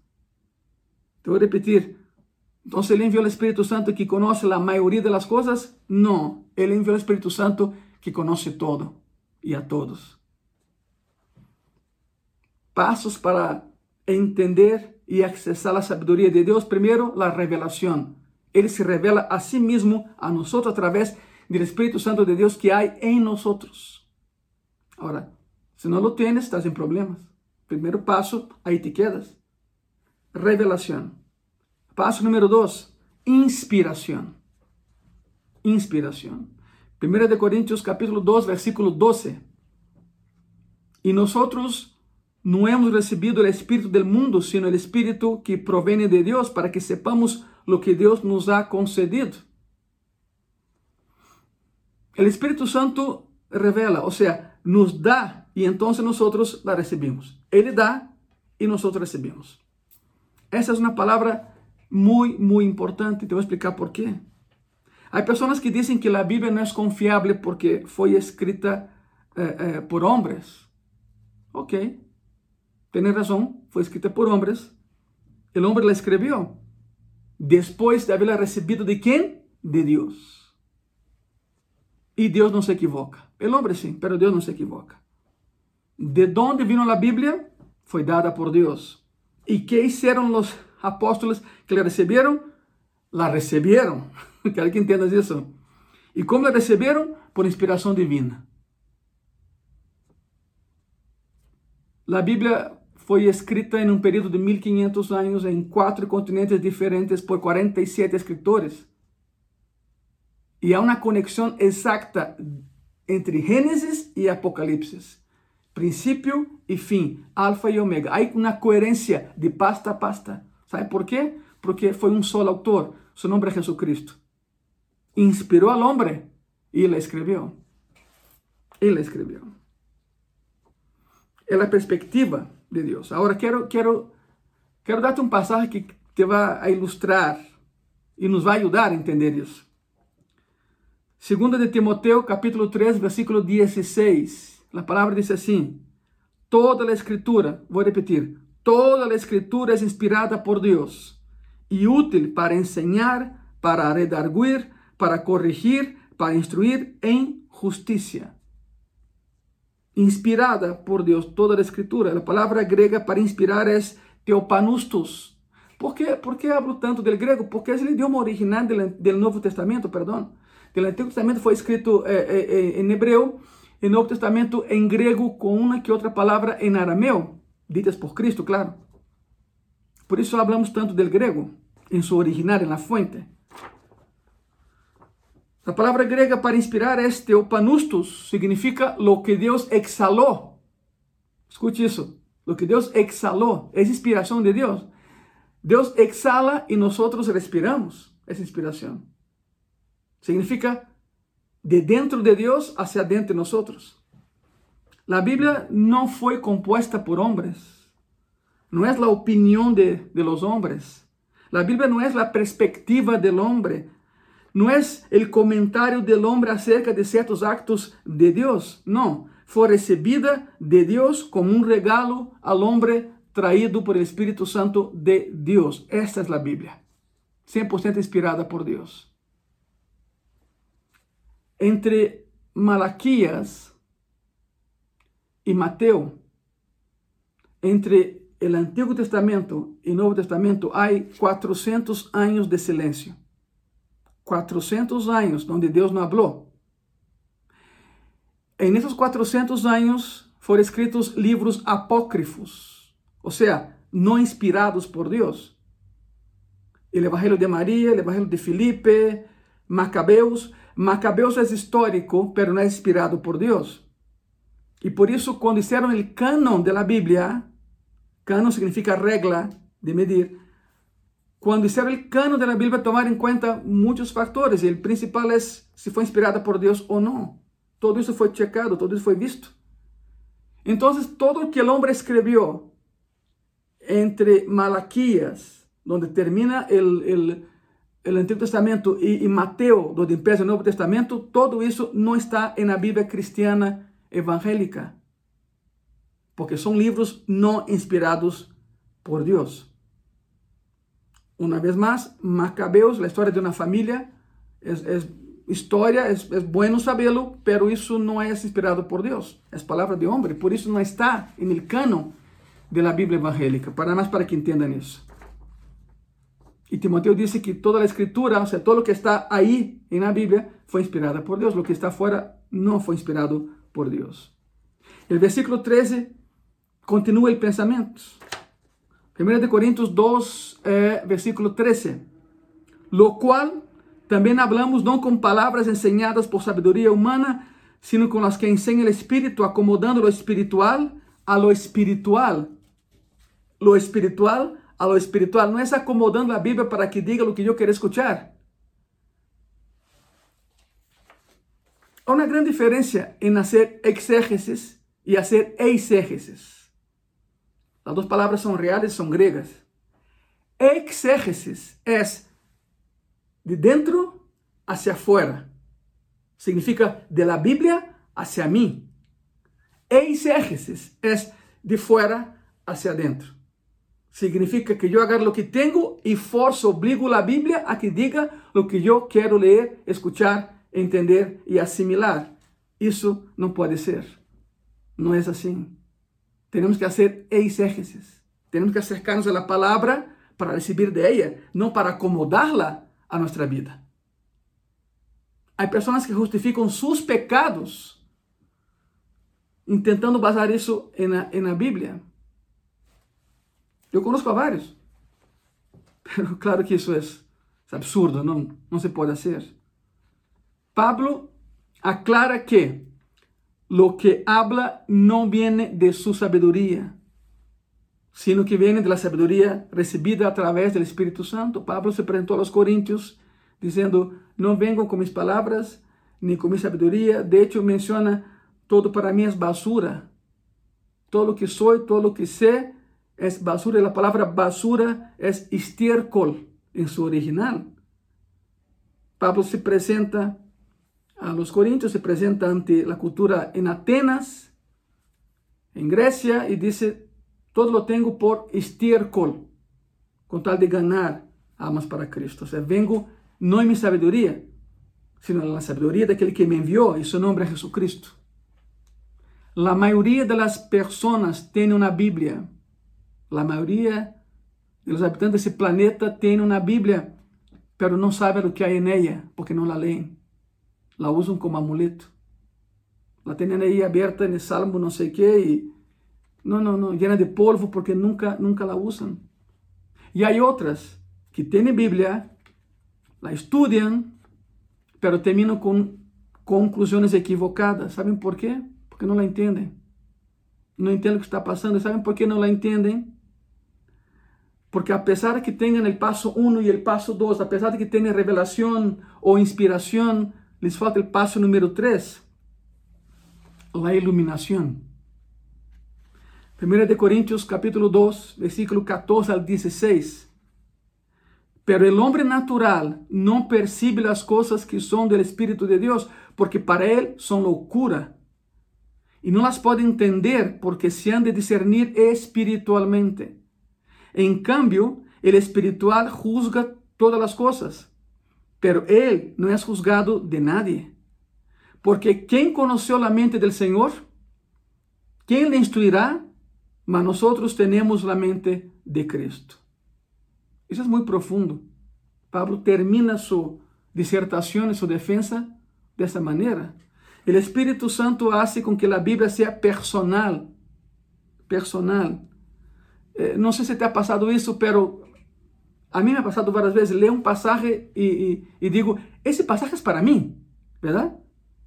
Te vou repetir. Então, ele enviou o Espírito Santo que conhece a maioria das coisas? Não. Ele enviou o Espírito Santo que conoce todo e a todos. Passos para entender e acessar a sabedoria de Deus. Primeiro, a revelação. Ele se revela a si mesmo, a nós, através do Espírito Santo de Deus que há em nós. Agora, se não o tienes, estás em problemas. Primeiro passo, aí te quedas. Revelação. Passo número dois, inspiração. Inspiração. 1 de Coríntios capítulo 2, versículo 12. E nós não hemos recebido o espírito do mundo, sino o espírito que provém de Deus para que sepamos lo que Deus nos ha concedido. O Espírito Santo revela, ou seja, nos dá e então nós recebemos. Ele dá e nós nosotros recebemos. Essa é uma palavra muito muito importante. Te vou explicar por quê. Hay personas que dicen que la Biblia no es confiable porque fue escrita eh, eh, por hombres. Ok, tiene razón, fue escrita por hombres. El hombre la escribió después de haberla recibido de quién? De Dios. Y Dios no se equivoca. El hombre sí, pero Dios no se equivoca. ¿De dónde vino la Biblia? Fue dada por Dios. ¿Y qué hicieron los apóstoles que la recibieron? La recibieron. Quiero que entiendas eso. ¿Y cómo la recibieron? Por inspiración divina. La Biblia fue escrita en un periodo de 1500 años en cuatro continentes diferentes por 47 escritores. Y hay una conexión exacta entre Génesis y Apocalipsis. Principio y fin, alfa y omega. Hay una coherencia de pasta a pasta. ¿Sabe por qué? Porque fue un solo autor. Su nombre es Jesucristo. Inspiró al hombre y la escribió. Él la escribió. Es la perspectiva de Dios. Ahora quiero, quiero, quiero darte un pasaje que te va a ilustrar y nos va a ayudar a entender eso. Segunda de Timoteo, capítulo 3, versículo 16. A palavra diz assim: Toda a escritura, vou repetir, toda a escritura é inspirada por Deus e útil para enseñar, para redarguir, para corrigir, para instruir em justiça. Inspirada por Deus, toda a escritura. A palavra grega para inspirar é teopanustos. Por que, por que hablo tanto del grego? Porque é o idioma original do Novo Testamento, perdão que o Antigo Testamento foi escrito eh, eh, eh, em hebreu, e o Novo Testamento em grego com uma que outra palavra em arameu, ditas por Cristo, claro. Por isso falamos tanto del grego, em sua original, na fonte. A palavra grega para inspirar é teopanustos, significa lo que Deus exalou. Escute isso. Lo que Deus exalou é inspiração de Deus. Deus exala e nós respiramos essa inspiração. Significa de dentro de Dios hacia adentro de nosotros. La Biblia no fue compuesta por hombres. No es la opinión de los hombres. La Biblia no es la perspectiva del hombre. No es el comentario del hombre acerca de ciertos actos de Dios. No, fue recibida de Dios como un regalo al hombre traído por el Espíritu Santo de Dios. Esta es la Biblia. 100% inspirada por Dios. Entre Malaquías y Mateo, entre el Antiguo Testamento y Nuevo Testamento hay 400 años de silencio. 400 años donde Deus não falou. En esos 400 años foram escritos livros apócrifos, ou seja, não inspirados por Deus. O Evangelho de Maria, o Evangelho de Filipe, Macabeus. Macabeus é histórico, pero não é inspirado por Deus. E por isso, quando fizeram o canon da Bíblia, canon significa regla de medir, quando fizeram o canon da Bíblia, tomaram em conta muitos fatores, e o principal é se foi inspirada por Deus ou não. Todo isso foi checado, todo isso foi visto. Então, todo o que o homem escreveu entre Malaquias, onde termina o Antigo Testamento e, Mateo, onde empieza o Novo Testamento, todo isso não está na Bíblia cristiana evangélica, porque são livros não inspirados por Deus. Uma vez mais, Macabeus, a história de uma família, é, é história, é, é bueno sabê-lo, pero isso não é inspirado por Deus, é palavra de homem, por isso não está no canon da Bíblia evangélica, para mais para que entendam isso. Y Timoteo dice que toda la escritura, o sea, todo lo que está ahí en la Biblia fue inspirada por Dios. Lo que está afuera no fue inspirado por Dios. El versículo 13 continúa el pensamiento. 1 de Corintios 2, eh, versículo 13. Lo cual también hablamos no con palabras enseñadas por sabiduría humana, sino con las que enseña el Espíritu, acomodando lo espiritual a lo espiritual. Lo espiritual a lo espiritual. Não é acomodando a Bíblia para que diga o que eu quero escuchar. Há uma grande diferença em fazer exégesis e fazer eisegesis. As duas palavras são reais, são gregas. Exégesis é de dentro hacia afuera. Significa de la Bíblia hacia mim. Eisegesis é de fora hacia dentro. Significa que yo haga lo que tengo y forzo, obligo la Biblia a que diga lo que yo quiero leer, escuchar, entender y asimilar. Eso no puede ser. No es así. Tenemos que hacer eisegesis. Tenemos que acercarnos a la palabra para recibir de ella, no para acomodarla a nuestra vida. Hay personas que justifican sus pecados intentando basar isso na, na Bíblia. Eu conozco a vários. Pero claro que isso é, é absurdo, não, não se pode fazer. Pablo aclara que lo que habla no viene de su sabiduría, sino que viene de la sabiduría recibida a través del Espíritu Santo. Pablo se presentó a los corintios diciendo, no vengo con mis palabras ni con mi sabiduría. De hecho, menciona, todo para mí es basura. Todo lo que soy, todo lo que sé, es basura, la palabra basura es estiércol en su original. Pablo se presenta a los corintios, se presenta ante la cultura en Atenas, en Grecia, y dice, todo lo tengo por estiércol, con tal de ganar almas para Cristo. O sea, vengo no en mi sabiduría, sino en la sabiduría de aquel que me envió, y su nombre es Jesucristo. La mayoría de las personas tiene una Biblia, a maioria dos habitantes desse planeta tem uma Bíblia, pero não sabem o que há em ela, porque não la leem. La usam como amuleto. La têm aí aberta no Salmo não sei o que e não, não, não, llena de polvo porque nunca, nunca la usam. E há outras que têm Bíblia, la estudam, pero terminam com conclusões equivocadas. Sabem por quê? Porque não la entendem. Não entendem o que está passando. Sabem por que não la entendem? Porque a pesar de que tengan el paso 1 y el paso 2, a pesar de que tengan revelación o inspiración, les falta el paso número 3, la iluminación. 1 de Corintios capítulo 2, versículo 14 al 16. Pero el hombre natural no percibe las cosas que son del Espíritu de Dios, porque para él son locura. Y no las puede entender porque se han de discernir espiritualmente. En cambio, el espiritual juzga todas las cosas, pero Él no es juzgado de nadie. Porque ¿quién conoció la mente del Señor? ¿Quién le instruirá? Mas nosotros tenemos la mente de Cristo. Isso é muito profundo. Pablo termina sua dissertação e sua defesa dessa maneira. O Espírito Santo hace com que a Bíblia seja personal. Personal. Eh, não sei se te ha passado isso, pero a mim me ha passado várias vezes. Leio um passagem e, e, e digo: esse passagem é para mim, verdade?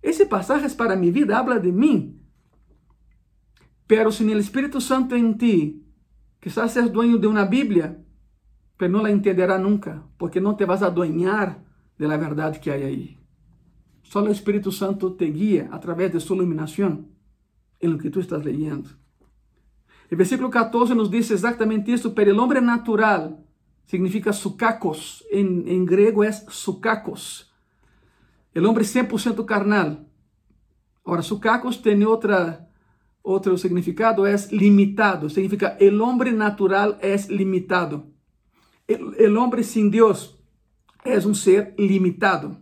Esse passagem é para minha vida, habla de mim. Pero se o Espírito Santo em ti, quizás seas dueño de uma Bíblia, pero não la entenderá nunca, porque não te vas a adueñar de la verdade que há aí. Só o Espírito Santo te guia através de sua iluminação em lo que tu estás leyendo. O versículo 14 nos diz exatamente isso, pero el hombre natural significa sucacos, em, em grego é sucacos. El hombre 100% carnal. Ora, sucacos tem outra outro significado, é limitado. Significa, el hombre natural é limitado. El, el hombre sin Deus é um ser limitado.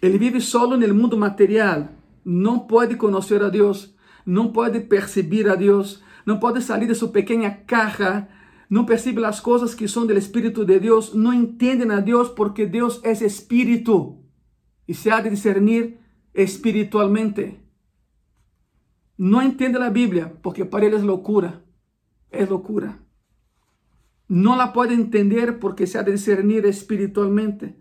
Ele vive solo no mundo material, não pode conhecer a Deus, não pode perceber a Deus, não pode sair de sua pequena caja, não percebe as coisas que são do Espírito de Deus, não entendem a Deus porque Deus é Espírito e se há de discernir espiritualmente. Não entende a Bíblia porque para ele é loucura, é loucura. Não la pode entender porque se há de discernir espiritualmente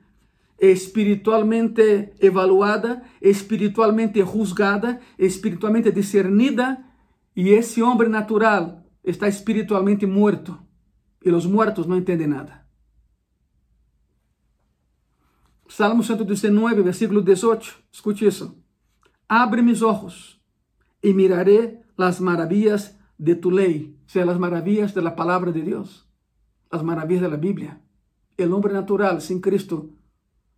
espiritualmente evaluada, espiritualmente juzgada, espiritualmente discernida, e esse homem natural está espiritualmente morto, e os mortos não entendem nada. Salmo 119, versículo 18, escute isso. Abre mis ojos e miraré las maravillas de tu lei, ou seja, as maravilhas da palavra de Deus, as maravilhas da Bíblia. O homem natural, sem Cristo,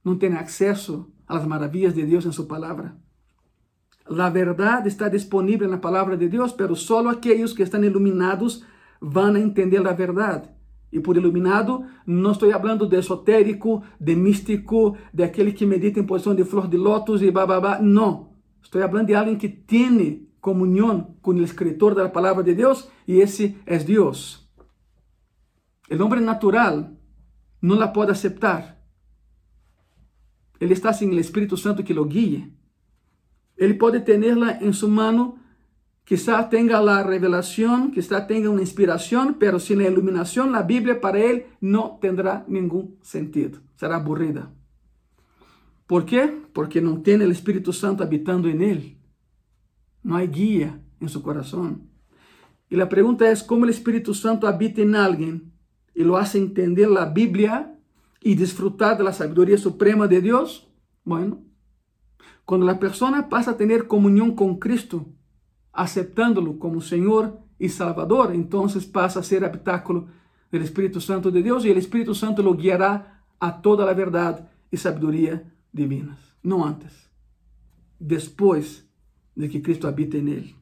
não tem acesso às maravilhas de Deus em sua palavra. A verdade está disponível na palavra de Deus, pero só aqueles que estão iluminados vão entender a verdade. E por iluminado, não estou falando de esotérico, de místico, de aquele que medita em posição de flor de lótus e bababá. Não. Estou falando de alguém que tem comunhão com o escritor da palavra de Deus e esse é Deus. O homem natural não la pode aceitar ele está sem o Espírito Santo que lo guie. Ele pode tê-la em sua mão, quizá tenha a revelação, quizá tenha uma inspiração, pero sem a iluminação, a Bíblia para ele não terá nenhum sentido. Será aburrida. ¿Por quê? Porque não tem o Espírito Santo habitando em ele. Não há guia em seu coração. E a pergunta é como o Espírito Santo habita em alguém e lo hace entender a Bíblia y disfrutar de la sabiduría suprema de Dios? Bueno, cuando la persona pasa a tener comunión con Cristo, aceptándolo como Señor y Salvador, entonces pasa a ser habitáculo del Espíritu Santo de Dios y el Espíritu Santo lo guiará a toda la verdad y sabiduría divinas. No antes, después de que Cristo habite en él.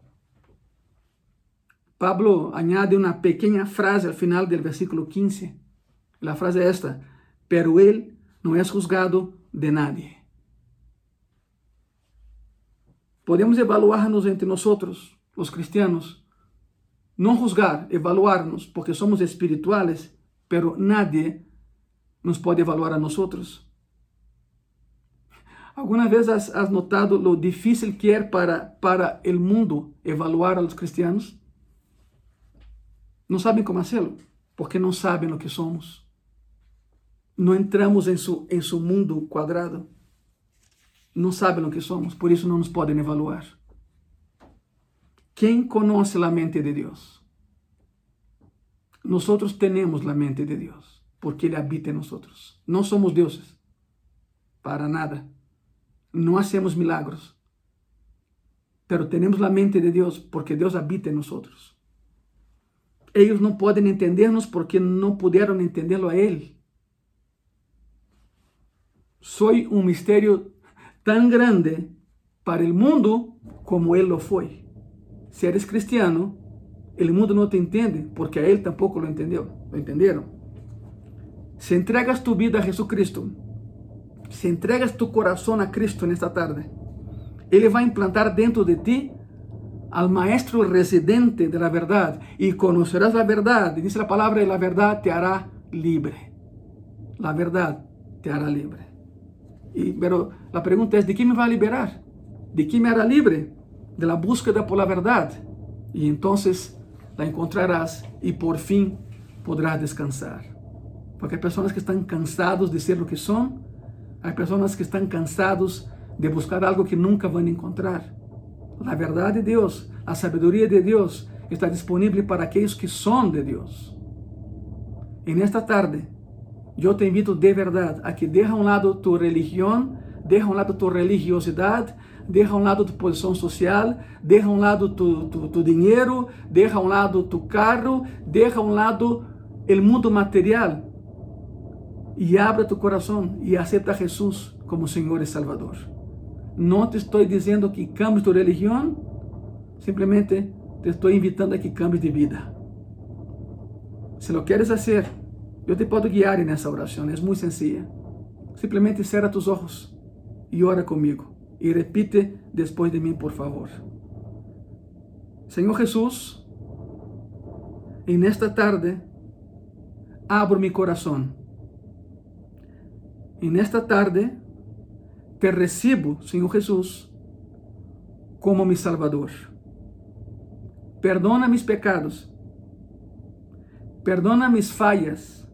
Pablo añade una pequeña frase al final del versículo 15. La frase es esta, pero Él no es juzgado de nadie. Podemos evaluarnos entre nosotros, los cristianos, no juzgar, evaluarnos, porque somos espirituales, pero nadie nos pode evaluar a nosotros. ¿Alguna vez has, has, notado lo difícil que é para, para el mundo evaluar a los cristianos? Não sabem como hacerlo, porque não sabem o que somos não entramos em seu, em seu mundo quadrado. Não sabem o que somos, por isso não nos podem evaluar. Quem conhece a mente de Deus? Nós temos a mente de Deus, porque Ele habita em nós. Não somos deuses, para nada. Não hacemos milagros, pero temos a mente de Deus, porque Deus habita em nós. Eles não podem entender-nos porque não puderam entendê-lo a Ele. soy un misterio tan grande para el mundo como Él lo fue. Si eres cristiano, el mundo no te entiende porque a Él tampoco lo entendió, lo entendieron. Si entregas tu vida a Jesucristo, si entregas tu corazón a Cristo en esta tarde, Él va a implantar dentro de ti al maestro residente de la verdad y conocerás la verdad. Dice la palabra y la verdad te hará libre. La verdad te hará libre. Y, pero la pregunta es, ¿de qué me va a liberar? ¿De qué me hará libre? De la búsqueda por la verdad. Y entonces la encontrarás y por fin podrás descansar. Porque hay personas que están cansados de ser lo que son. Hay personas que están cansados de buscar algo que nunca van a encontrar. La verdad de Dios, la sabiduría de Dios está disponible para aquellos que son de Dios. En esta tarde, yo te invito de verdad a que deja a un lado tu religión, deja a un lado tu religiosidad, deja a un lado tu posición social, deja a un lado tu, tu, tu dinero, deja a un lado tu carro, deja a un lado el mundo material y abra tu corazón y acepta a Jesús como Señor y Salvador. No te estoy diciendo que cambies tu religión, simplemente te estoy invitando a que cambies de vida. Si lo quieres hacer, yo te puedo guiar esa oración, es muy sencilla. Simplemente cierra tus ojos y ora conmigo. Y repite después de mí, por favor. Señor Jesús, en esta tarde abro mi corazón. En esta tarde te recibo, Senhor Jesus, como mi Salvador. Perdona mis pecados. Perdona mis fallas.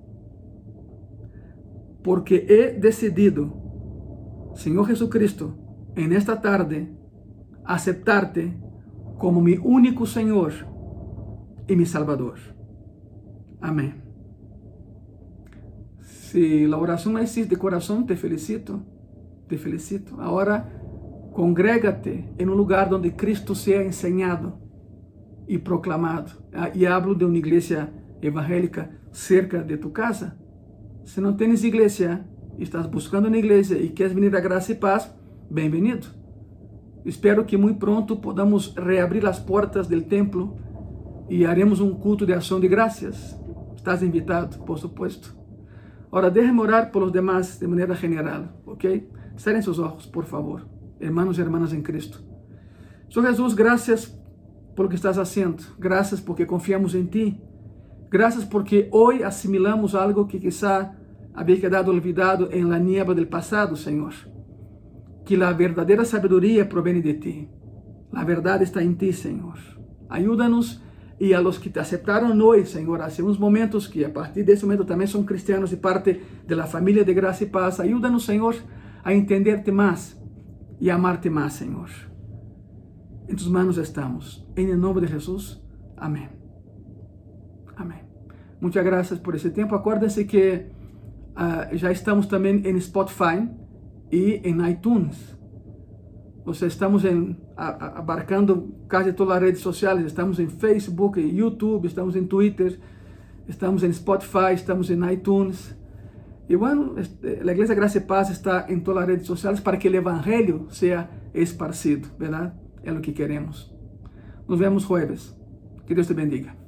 Porque he decidido, Senhor Jesucristo, en esta tarde, aceptarte como mi único Senhor y mi Salvador. Amén. Si la oración la hiciste de corazón, te felicito te felicito. Ahora, congrégate en un lugar donde Cristo sea enseñado y proclamado. Ah, y hablo de una iglesia evangélica cerca de tu casa. Si no tienes iglesia, estás buscando una iglesia y quieres venir a Gracia y Paz, bienvenido. Espero que muy pronto podamos reabrir las puertas del templo y haremos un culto de acción de gracias. Estás invitado, por supuesto. Ahora, déjame orar por los demás de manera general, ¿ok? Cerrem seus olhos, por favor, hermanos e hermanas em Cristo. Senhor Jesus, graças por lo que estás haciendo. Graças porque confiamos em Ti. Graças porque hoje assimilamos algo que quizá havia quedado olvidado em la niebla del passado, Senhor. Que a verdadeira sabedoria provém de Ti. A verdade está em Ti, Senhor. Ajuda-nos e a los que te aceptaram hoje, Senhor, há uns momentos que a partir desse momento também são cristianos e parte da família de graça e paz. Ajuda-nos, Senhor, a entenderte y amarte más, Señor. En tus manos estamos. En el nombre de Jesús. Amén. Amén. Muchas gracias por ese tiempo. Acuérdense que uh, ya estamos también en Spotify y en iTunes. O sea, estamos en, a, abarcando casi todas las redes sociales. Estamos en Facebook, en YouTube, estamos en Twitter, estamos en Spotify, estamos en iTunes. Y bueno, la Iglesia Gracia y Paz está en todas las redes sociales para que el Evangelio sea esparcido, ¿verdad? Es lo que queremos. Nos vemos jueves. Que Dios te bendiga.